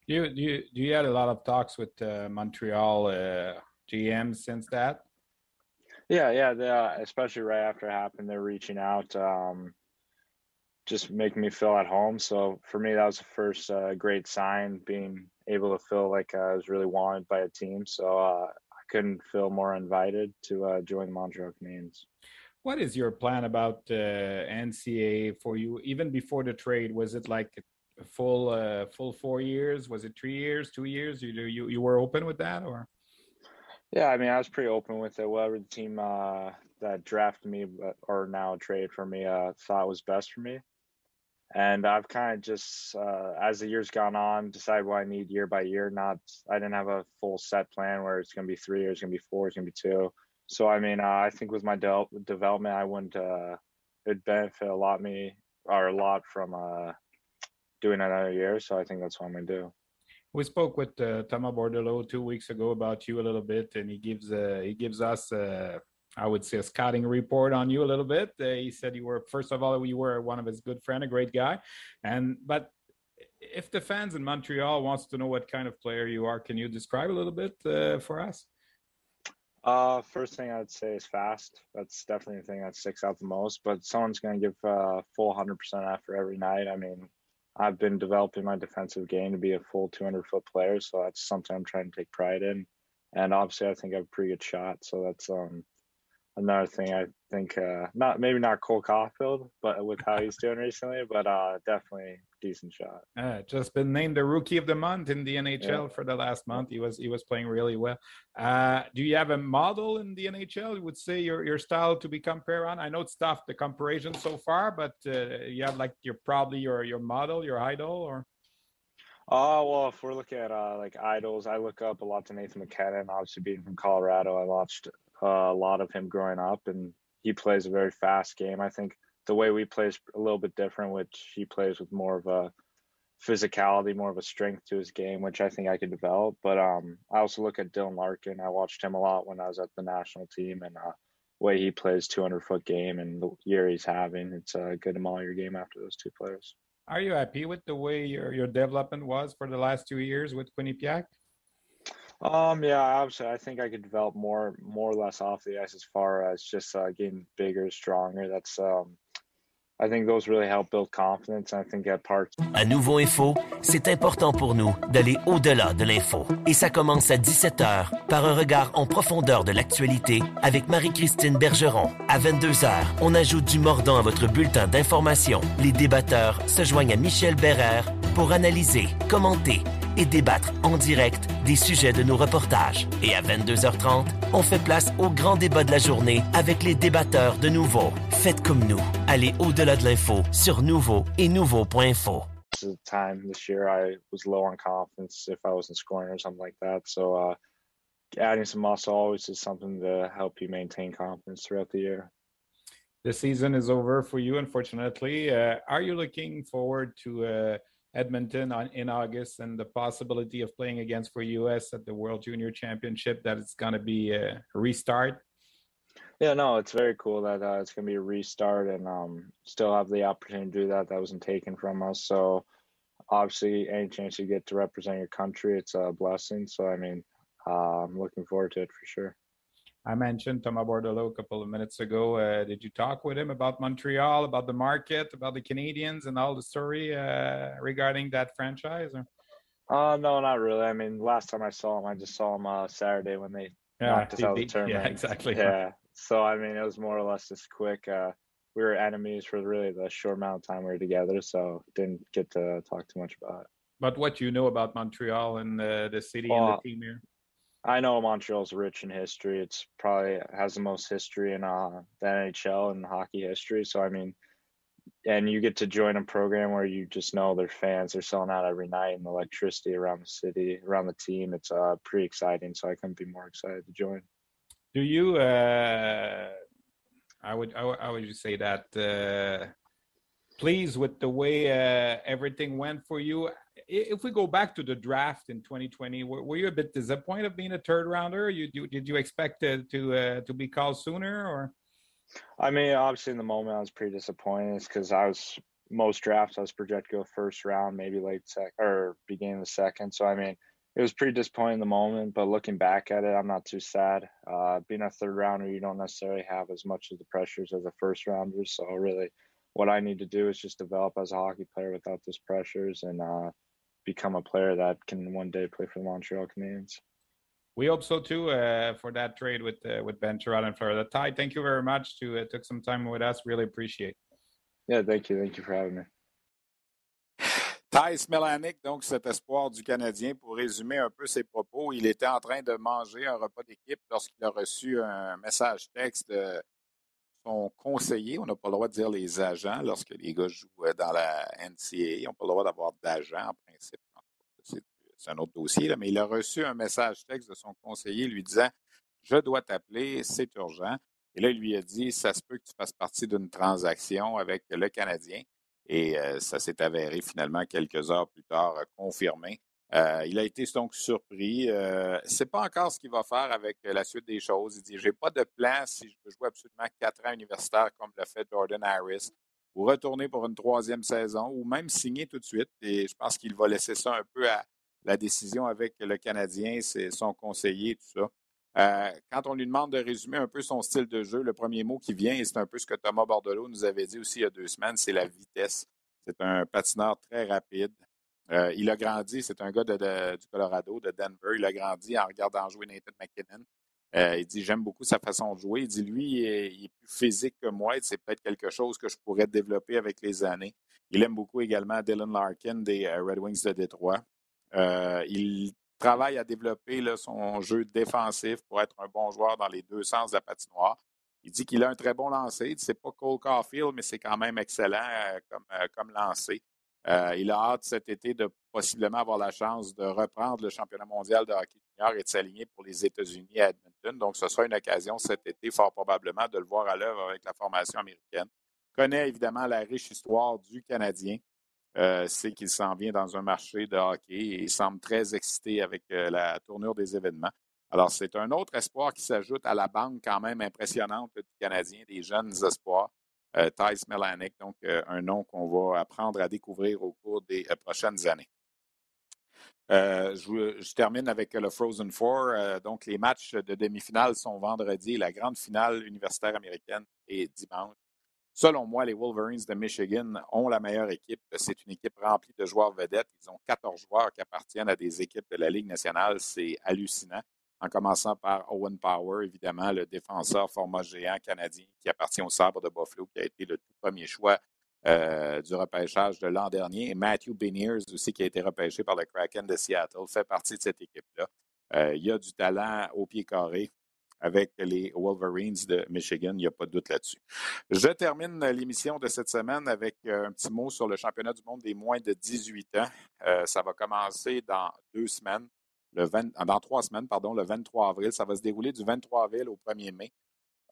You you you had a lot of talks with Montreal GM since that. Yeah, yeah, they, uh, especially right after it happened, they're reaching out, um, just making me feel at home. So for me, that was the first uh, great sign, being able to feel like I was really wanted by a team. So uh, I couldn't feel more invited to uh, join the Montreal Canadiens. What is your plan about uh, NCA for you? Even before the trade, was it like a full uh, full four years? Was it three years, two years? You you you were open with that, or? Yeah, I mean, I was pretty open with it. Whatever the team uh, that drafted me or now traded for me uh, thought was best for me. And I've kind of just, uh, as the years gone on, decided what I need year by year. Not, I didn't have a full set plan where it's going to be three years, going to be four, it's going to be two. So I mean, uh, I think with my de- development, I wouldn't. Uh, it'd benefit a lot me or a lot from uh, doing another year. So I think that's what I'm going to do. We spoke with uh, Thomas Bordelot two weeks ago about you a little bit, and he gives uh, he gives us, uh, I would say, a scouting report on you a little bit. Uh, he said you were first of all you were one of his good friend, a great guy, and but if the fans in Montreal wants to know what kind of player you are, can you describe a little bit uh, for us? Uh, first thing I'd say is fast. That's definitely the thing that sticks out the most. But someone's going to give uh, full 100% effort every night. I mean, I've been developing my defensive game to be a full 200 foot player, so that's something I'm trying to take pride in. And obviously, I think I have a pretty good shot, so that's um another thing I think uh, not maybe not Cole Caulfield, but with how he's doing recently, but uh, definitely decent shot. Uh, just been named the rookie of the month in the NHL yeah. for the last month. He was he was playing really well. Uh, do you have a model in the NHL? You would say your your style to be compared on? I know it's tough the comparison so far, but uh, you have like your probably your your model, your idol, or Oh well, if we're looking at uh, like idols, I look up a lot to Nathan MacKinnon. Obviously, being from Colorado, I watched uh, a lot of him growing up, and he plays a very fast game. I think the way we play is a little bit different, which he plays with more of a physicality, more of a strength to his game, which I think I could develop. But um, I also look at Dylan Larkin. I watched him a lot when I was at the national team, and uh, way he plays 200 foot game and the year he's having, it's a good to your game after those two players. Are you happy with the way your, your development was for the last two years with Quinnipiac? Um, yeah, obviously, I think I could develop more, more or less off the ice as far as just uh, getting bigger, stronger. That's um, I think those really help build confidence. I think at parts. À Nouveau Info, c'est important pour nous d'aller au-delà de l'info. Et ça commence à 17h par un regard en profondeur de l'actualité avec Marie-Christine Bergeron. À 22h, on ajoute du mordant à votre bulletin d'information. Les débatteurs se joignent à Michel Bérère pour analyser, commenter et débattre en direct des sujets de nos reportages. Et à 22h30, on fait place au grand débat de la journée avec les débatteurs de Nouveau. Faites comme nous. Allez au-delà de l'info sur Nouveau et Nouveau.info. The time this year, I was low on confidence if I wasn't scoring or something like that. So, uh, adding some muscle always is something to help you maintain confidence throughout the year. The season is over for you, unfortunately. Uh, are you looking forward to uh, Edmonton on, in August and the possibility of playing against for US at the World Junior Championship that it's going to be a restart? Yeah, no, it's very cool that uh, it's going to be a restart and um, still have the opportunity to do that. That wasn't taken from us. So obviously, any chance you get to represent your country, it's a blessing. So I mean, uh, I'm looking forward to it for sure. I mentioned Thomas Bordeleau a couple of minutes ago. Uh, did you talk with him about Montreal, about the market, about the Canadians, and all the story uh, regarding that franchise? Or? Uh, no, not really. I mean, last time I saw him, I just saw him uh, Saturday when they yeah, knocked us out of the tournament. Yeah, exactly. Yeah. So I mean, it was more or less just quick. Uh, we were enemies for really the short amount of time we were together, so didn't get to talk too much about it. But what do you know about Montreal and uh, the city and the team here? I know Montreal's rich in history. It's probably has the most history in uh, the NHL and hockey history. So I mean, and you get to join a program where you just know their fans are selling out every night and electricity around the city, around the team. It's uh, pretty exciting. So I couldn't be more excited to join. Do you? Uh, I would. I would, I say that. Uh, pleased with the way uh, everything went for you if we go back to the draft in 2020, were, were you a bit disappointed of being a third rounder? You, you did you expect to to, uh, to be called sooner or? I mean, obviously in the moment I was pretty disappointed because I was most drafts I was projected to go first round, maybe late sec or beginning of the second. So I mean, it was pretty disappointing in the moment, but looking back at it, I'm not too sad. Uh, being a third rounder, you don't necessarily have as much of the pressures as a first rounder. So really, what I need to do is just develop as a hockey player without those pressures and uh, become a player that can one day play for the Montreal Canadiens. We hope so too uh, for that trade with uh, with Ben Chiarot in Florida. Ty, thank you very much to uh, took some time with us. Really appreciate. Yeah, thank you, thank you for having me. Ty Smelanik, donc cet espoir du Canadien, pour résumer un peu ses propos, il était en train de manger un repas d'équipe lorsqu'il a reçu un message texte de son conseiller. On n'a pas le droit de dire les agents lorsque les gars jouent euh, dans la NCAA. Ils n'ont pas le droit d'avoir d'agents en principe. C'est un autre dossier, là, mais il a reçu un message texte de son conseiller lui disant Je dois t'appeler, c'est urgent. Et là, il lui a dit Ça se peut que tu fasses partie d'une transaction avec le Canadien. Et euh, ça s'est avéré finalement quelques heures plus tard euh, confirmé. Euh, il a été donc surpris. Euh, c'est pas encore ce qu'il va faire avec la suite des choses. Il dit J'ai pas de plan si je veux jouer absolument quatre ans universitaire comme l'a fait Jordan Harris, ou retourner pour une troisième saison, ou même signer tout de suite. Et je pense qu'il va laisser ça un peu à la décision avec le Canadien, c'est son conseiller, tout ça. Euh, quand on lui demande de résumer un peu son style de jeu, le premier mot qui vient, et c'est un peu ce que Thomas Bordelot nous avait dit aussi il y a deux semaines, c'est la vitesse. C'est un patineur très rapide. Euh, il a grandi, c'est un gars du Colorado, de Denver. Il a grandi en regardant jouer Nathan McKinnon. Euh, il dit J'aime beaucoup sa façon de jouer. Il dit Lui, il est, plus physique que moi. C'est peut-être quelque chose que je pourrais développer avec les années. Il aime beaucoup également Dylan Larkin des euh, Red Wings de Détroit. il travaille à développer son jeu défensif pour être un bon joueur dans les deux sens de la patinoire. Il dit qu'il a un très bon lancer. C'est pas Cole Caulfield, mais c'est quand même excellent comme, comme lancer. Euh, il a hâte cet été de possiblement avoir la chance de reprendre le championnat mondial de hockey junior et de s'aligner pour les États-Unis à Edmonton. Donc, ce sera une occasion cet été, fort probablement, de le voir à l'œuvre avec la formation américaine. Connaît évidemment la riche histoire du Canadien. Euh, c'est qu'il s'en vient dans un marché de hockey et il semble très excité avec euh, la tournure des événements. Alors, c'est un autre espoir qui s'ajoute à la banque quand même impressionnante du Canadien, des jeunes espoirs. Euh, Thijs Melanek, donc euh, un nom qu'on va apprendre à découvrir au cours des euh, prochaines années. Je, termine avec le Frozen Four. donc, les matchs de demi-finale sont vendredi. La grande finale universitaire américaine est dimanche. Selon moi, les Wolverines de Michigan ont la meilleure équipe. C'est une équipe remplie de joueurs vedettes. Ils ont 14 joueurs qui appartiennent à des équipes de la Ligue nationale. C'est hallucinant en commençant par Owen Power, évidemment, le défenseur format géant canadien qui appartient au sabre de Buffalo, qui a été le tout premier choix euh, du repêchage de l'an dernier. Et Matthew Beniers aussi, qui a été repêché par le Kraken de Seattle, fait partie de cette équipe-là. Euh, il y a du talent au pied carré avec les Wolverines de Michigan, il n'y a pas de doute là-dessus. Je termine l'émission de cette semaine avec euh, un petit mot sur le championnat du monde des moins de 18 ans. ça va commencer dans deux semaines le dans trois semaines, pardon, le 23 avril. Ça va se dérouler du 23 avril au 1er mai.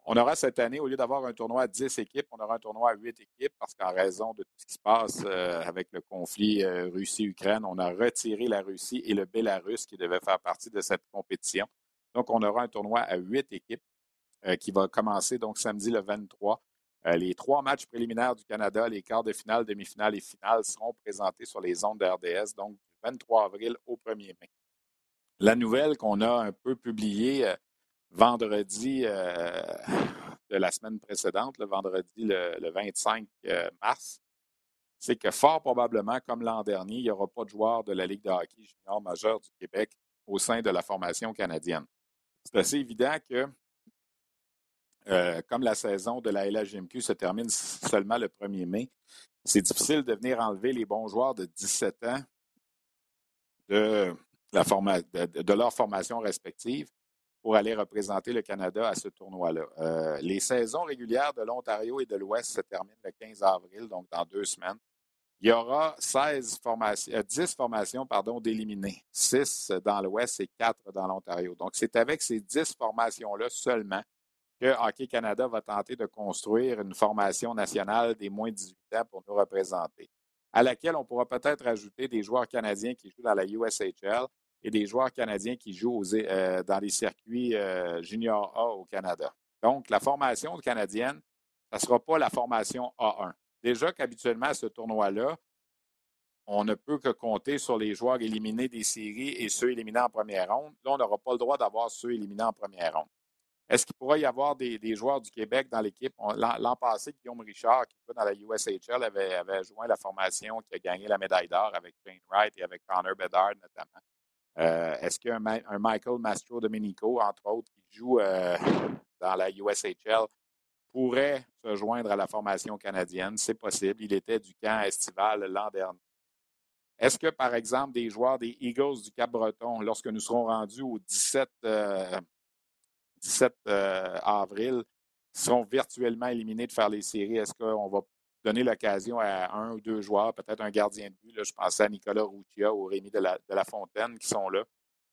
On aura cette année, au lieu d'avoir un tournoi à 10 équipes, on aura un tournoi à 8 équipes parce qu'en raison de tout ce qui se passe euh, avec le conflit euh, Russie-Ukraine, on a retiré la Russie et le Bélarus qui devaient faire partie de cette compétition. Donc, on aura un tournoi à 8 équipes euh, qui va commencer donc samedi le 23. les trois matchs préliminaires du Canada, les quarts de finale, demi-finale et finale seront présentés sur les ondes d'RDS, donc du 23 avril au 1er mai. La nouvelle qu'on a un peu publiée euh, vendredi euh, de la semaine précédente, le vendredi le, 25 euh, mars, c'est que fort probablement, comme l'an dernier, il n'y aura pas de joueurs de la Ligue de hockey junior majeur du Québec au sein de la formation canadienne. C'est assez évident que, comme la saison de la LHMQ se termine seulement le 1er mai, c'est difficile de venir enlever les bons joueurs de 17 ans de, de, leur formation respective pour aller représenter le Canada à ce tournoi-là. Euh, les saisons régulières de l'Ontario et de l'Ouest se terminent le 15 avril, donc dans deux semaines. Il y aura 16 formations, 10 euh, formations pardon, d'éliminés, 6 dans l'Ouest et 4 dans l'Ontario. Donc, c'est avec ces 10 formations-là seulement que Hockey Canada va tenter de construire une formation nationale des moins de 18 ans pour nous représenter, à laquelle on pourra peut-être ajouter des joueurs canadiens qui jouent dans la USHL et des joueurs canadiens qui jouent euh, dans les circuits euh, junior A au Canada. Donc, la formation canadienne, ça ne sera pas la formation A1. Déjà qu'habituellement, à ce tournoi-là, on ne peut que compter sur les joueurs éliminés des séries et ceux éliminés en première ronde. Là, on n'aura pas le droit d'avoir ceux éliminés en première ronde. Est-ce qu'il pourrait y avoir des, joueurs du Québec dans l'équipe? L'an passé, Guillaume Richard, qui joue dans la USHL, avait, avait joint la formation qui a gagné la médaille d'or avec Jane Wright et avec Connor Bedard notamment. Euh, est-ce qu'un un Michael Mastro Domenico, entre autres, qui joue euh, dans la USHL, pourrait se joindre à la formation canadienne? C'est possible. Il était du camp estival l'an dernier. Est-ce que, par exemple, des joueurs des Eagles du Cap-Breton, lorsque nous serons rendus au 17, 17 euh, avril, seront virtuellement éliminés de faire les séries? Est-ce qu'on va donner l'occasion à un ou deux joueurs, peut-être un gardien de but. Je pensais à Nicolas Routia ou Rémi de la, Fontaine qui sont là.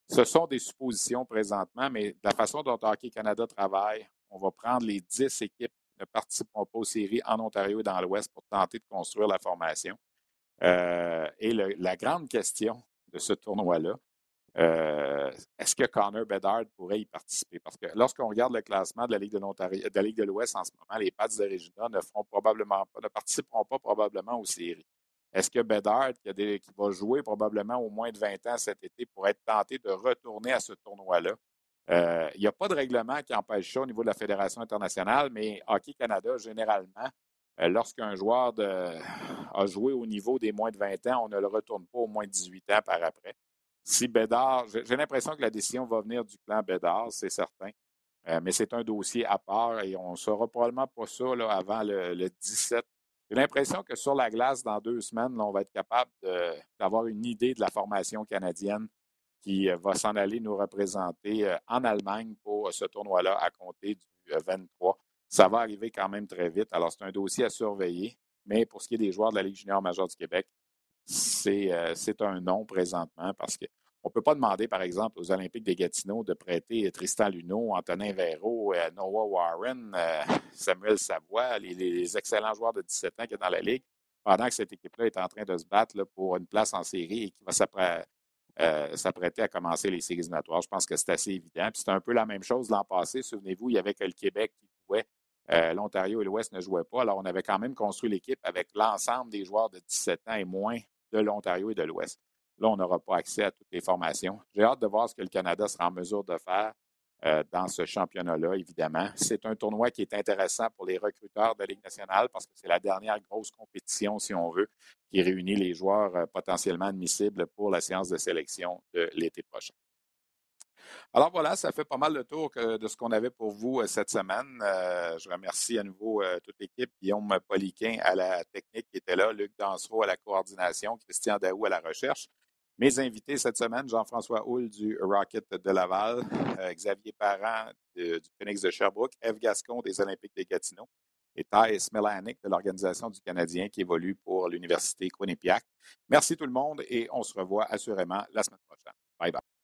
Ce sont des suppositions présentement, mais de la façon dont Hockey Canada travaille, on va prendre les dix équipes qui ne participeront pas aux séries en Ontario et dans l'Ouest pour tenter de construire la formation. Euh, et la grande question de ce tournoi-là, euh, est-ce que Connor Bedard pourrait y participer? Parce que lorsqu'on regarde le classement de la Ligue de l'Ouest en ce moment, les Pats de Regina ne feront probablement pas, ne participeront pas probablement aux séries. Est-ce que Bedard, qui, va jouer probablement au moins de 20 ans cet été, pourrait être tenté de retourner à ce tournoi-là? Euh, il n'y a pas de règlement qui empêche ça au niveau de la Fédération internationale, mais Hockey Canada, généralement, euh, lorsqu'un joueur a joué au niveau des moins de 20 ans, on ne le retourne pas au moins de 18 ans par après si Bédard, j'ai l'impression que la décision va venir du clan Bédard, c'est certain. Euh, mais c'est un dossier à part et on ne saura probablement pas ça avant le, 17. J'ai l'impression que sur la glace, dans deux semaines, on va être capable d'avoir une idée de la formation canadienne qui euh, va s'en aller nous représenter euh, en Allemagne pour ce tournoi-là à compter du 23. Ça va arriver quand même très vite. Alors, c'est un dossier à surveiller. Mais pour ce qui est des joueurs de la Ligue junior majeure du Québec, c'est un non présentement parce qu'on ne peut pas demander, par exemple, aux Olympiques des Gatineaux de prêter Tristan Luneau, Antonin Véro, Noah Warren, Samuel Savoie, les, excellents joueurs de 17 ans qui sont dans la Ligue, pendant que cette équipe-là est en train de se battre pour une place en série et qui va s'apprêter à commencer les séries éliminatoires. Je pense que c'est assez évident. Puis c'est un peu la même chose l'an passé. Souvenez-vous, il y avait que le Québec qui jouait. L'Ontario et l'Ouest ne jouaient pas. Alors, on avait quand même construit l'équipe avec l'ensemble des joueurs de 17 ans et moins de l'Ontario et de l'Ouest. Là, on n'aura pas accès à toutes les formations. J'ai hâte de voir ce que le Canada sera en mesure de faire euh, dans ce championnat-là, évidemment. C'est un tournoi qui est intéressant pour les recruteurs de Ligue nationale parce que c'est la dernière grosse compétition, si on veut, qui réunit les joueurs euh, potentiellement admissibles pour la séance de sélection de l'été prochain. Alors voilà, ça fait pas mal le tour de ce qu'on avait pour vous euh, cette semaine. je remercie à nouveau toute l'équipe, Guillaume Poliquin à la technique qui était là, Luc Dansereau à la coordination, Christian Daou à la recherche. Mes invités cette semaine, Jean-François Houle du Rocket de Laval, euh, Xavier Parent du Phoenix de Sherbrooke, Eve Gascon des Olympiques de Gatineau et Thais Smelanik de l'Organisation du Canadien qui évolue pour l'Université Quinnipiac. Merci tout le monde et on se revoit assurément la semaine prochaine. Bye bye.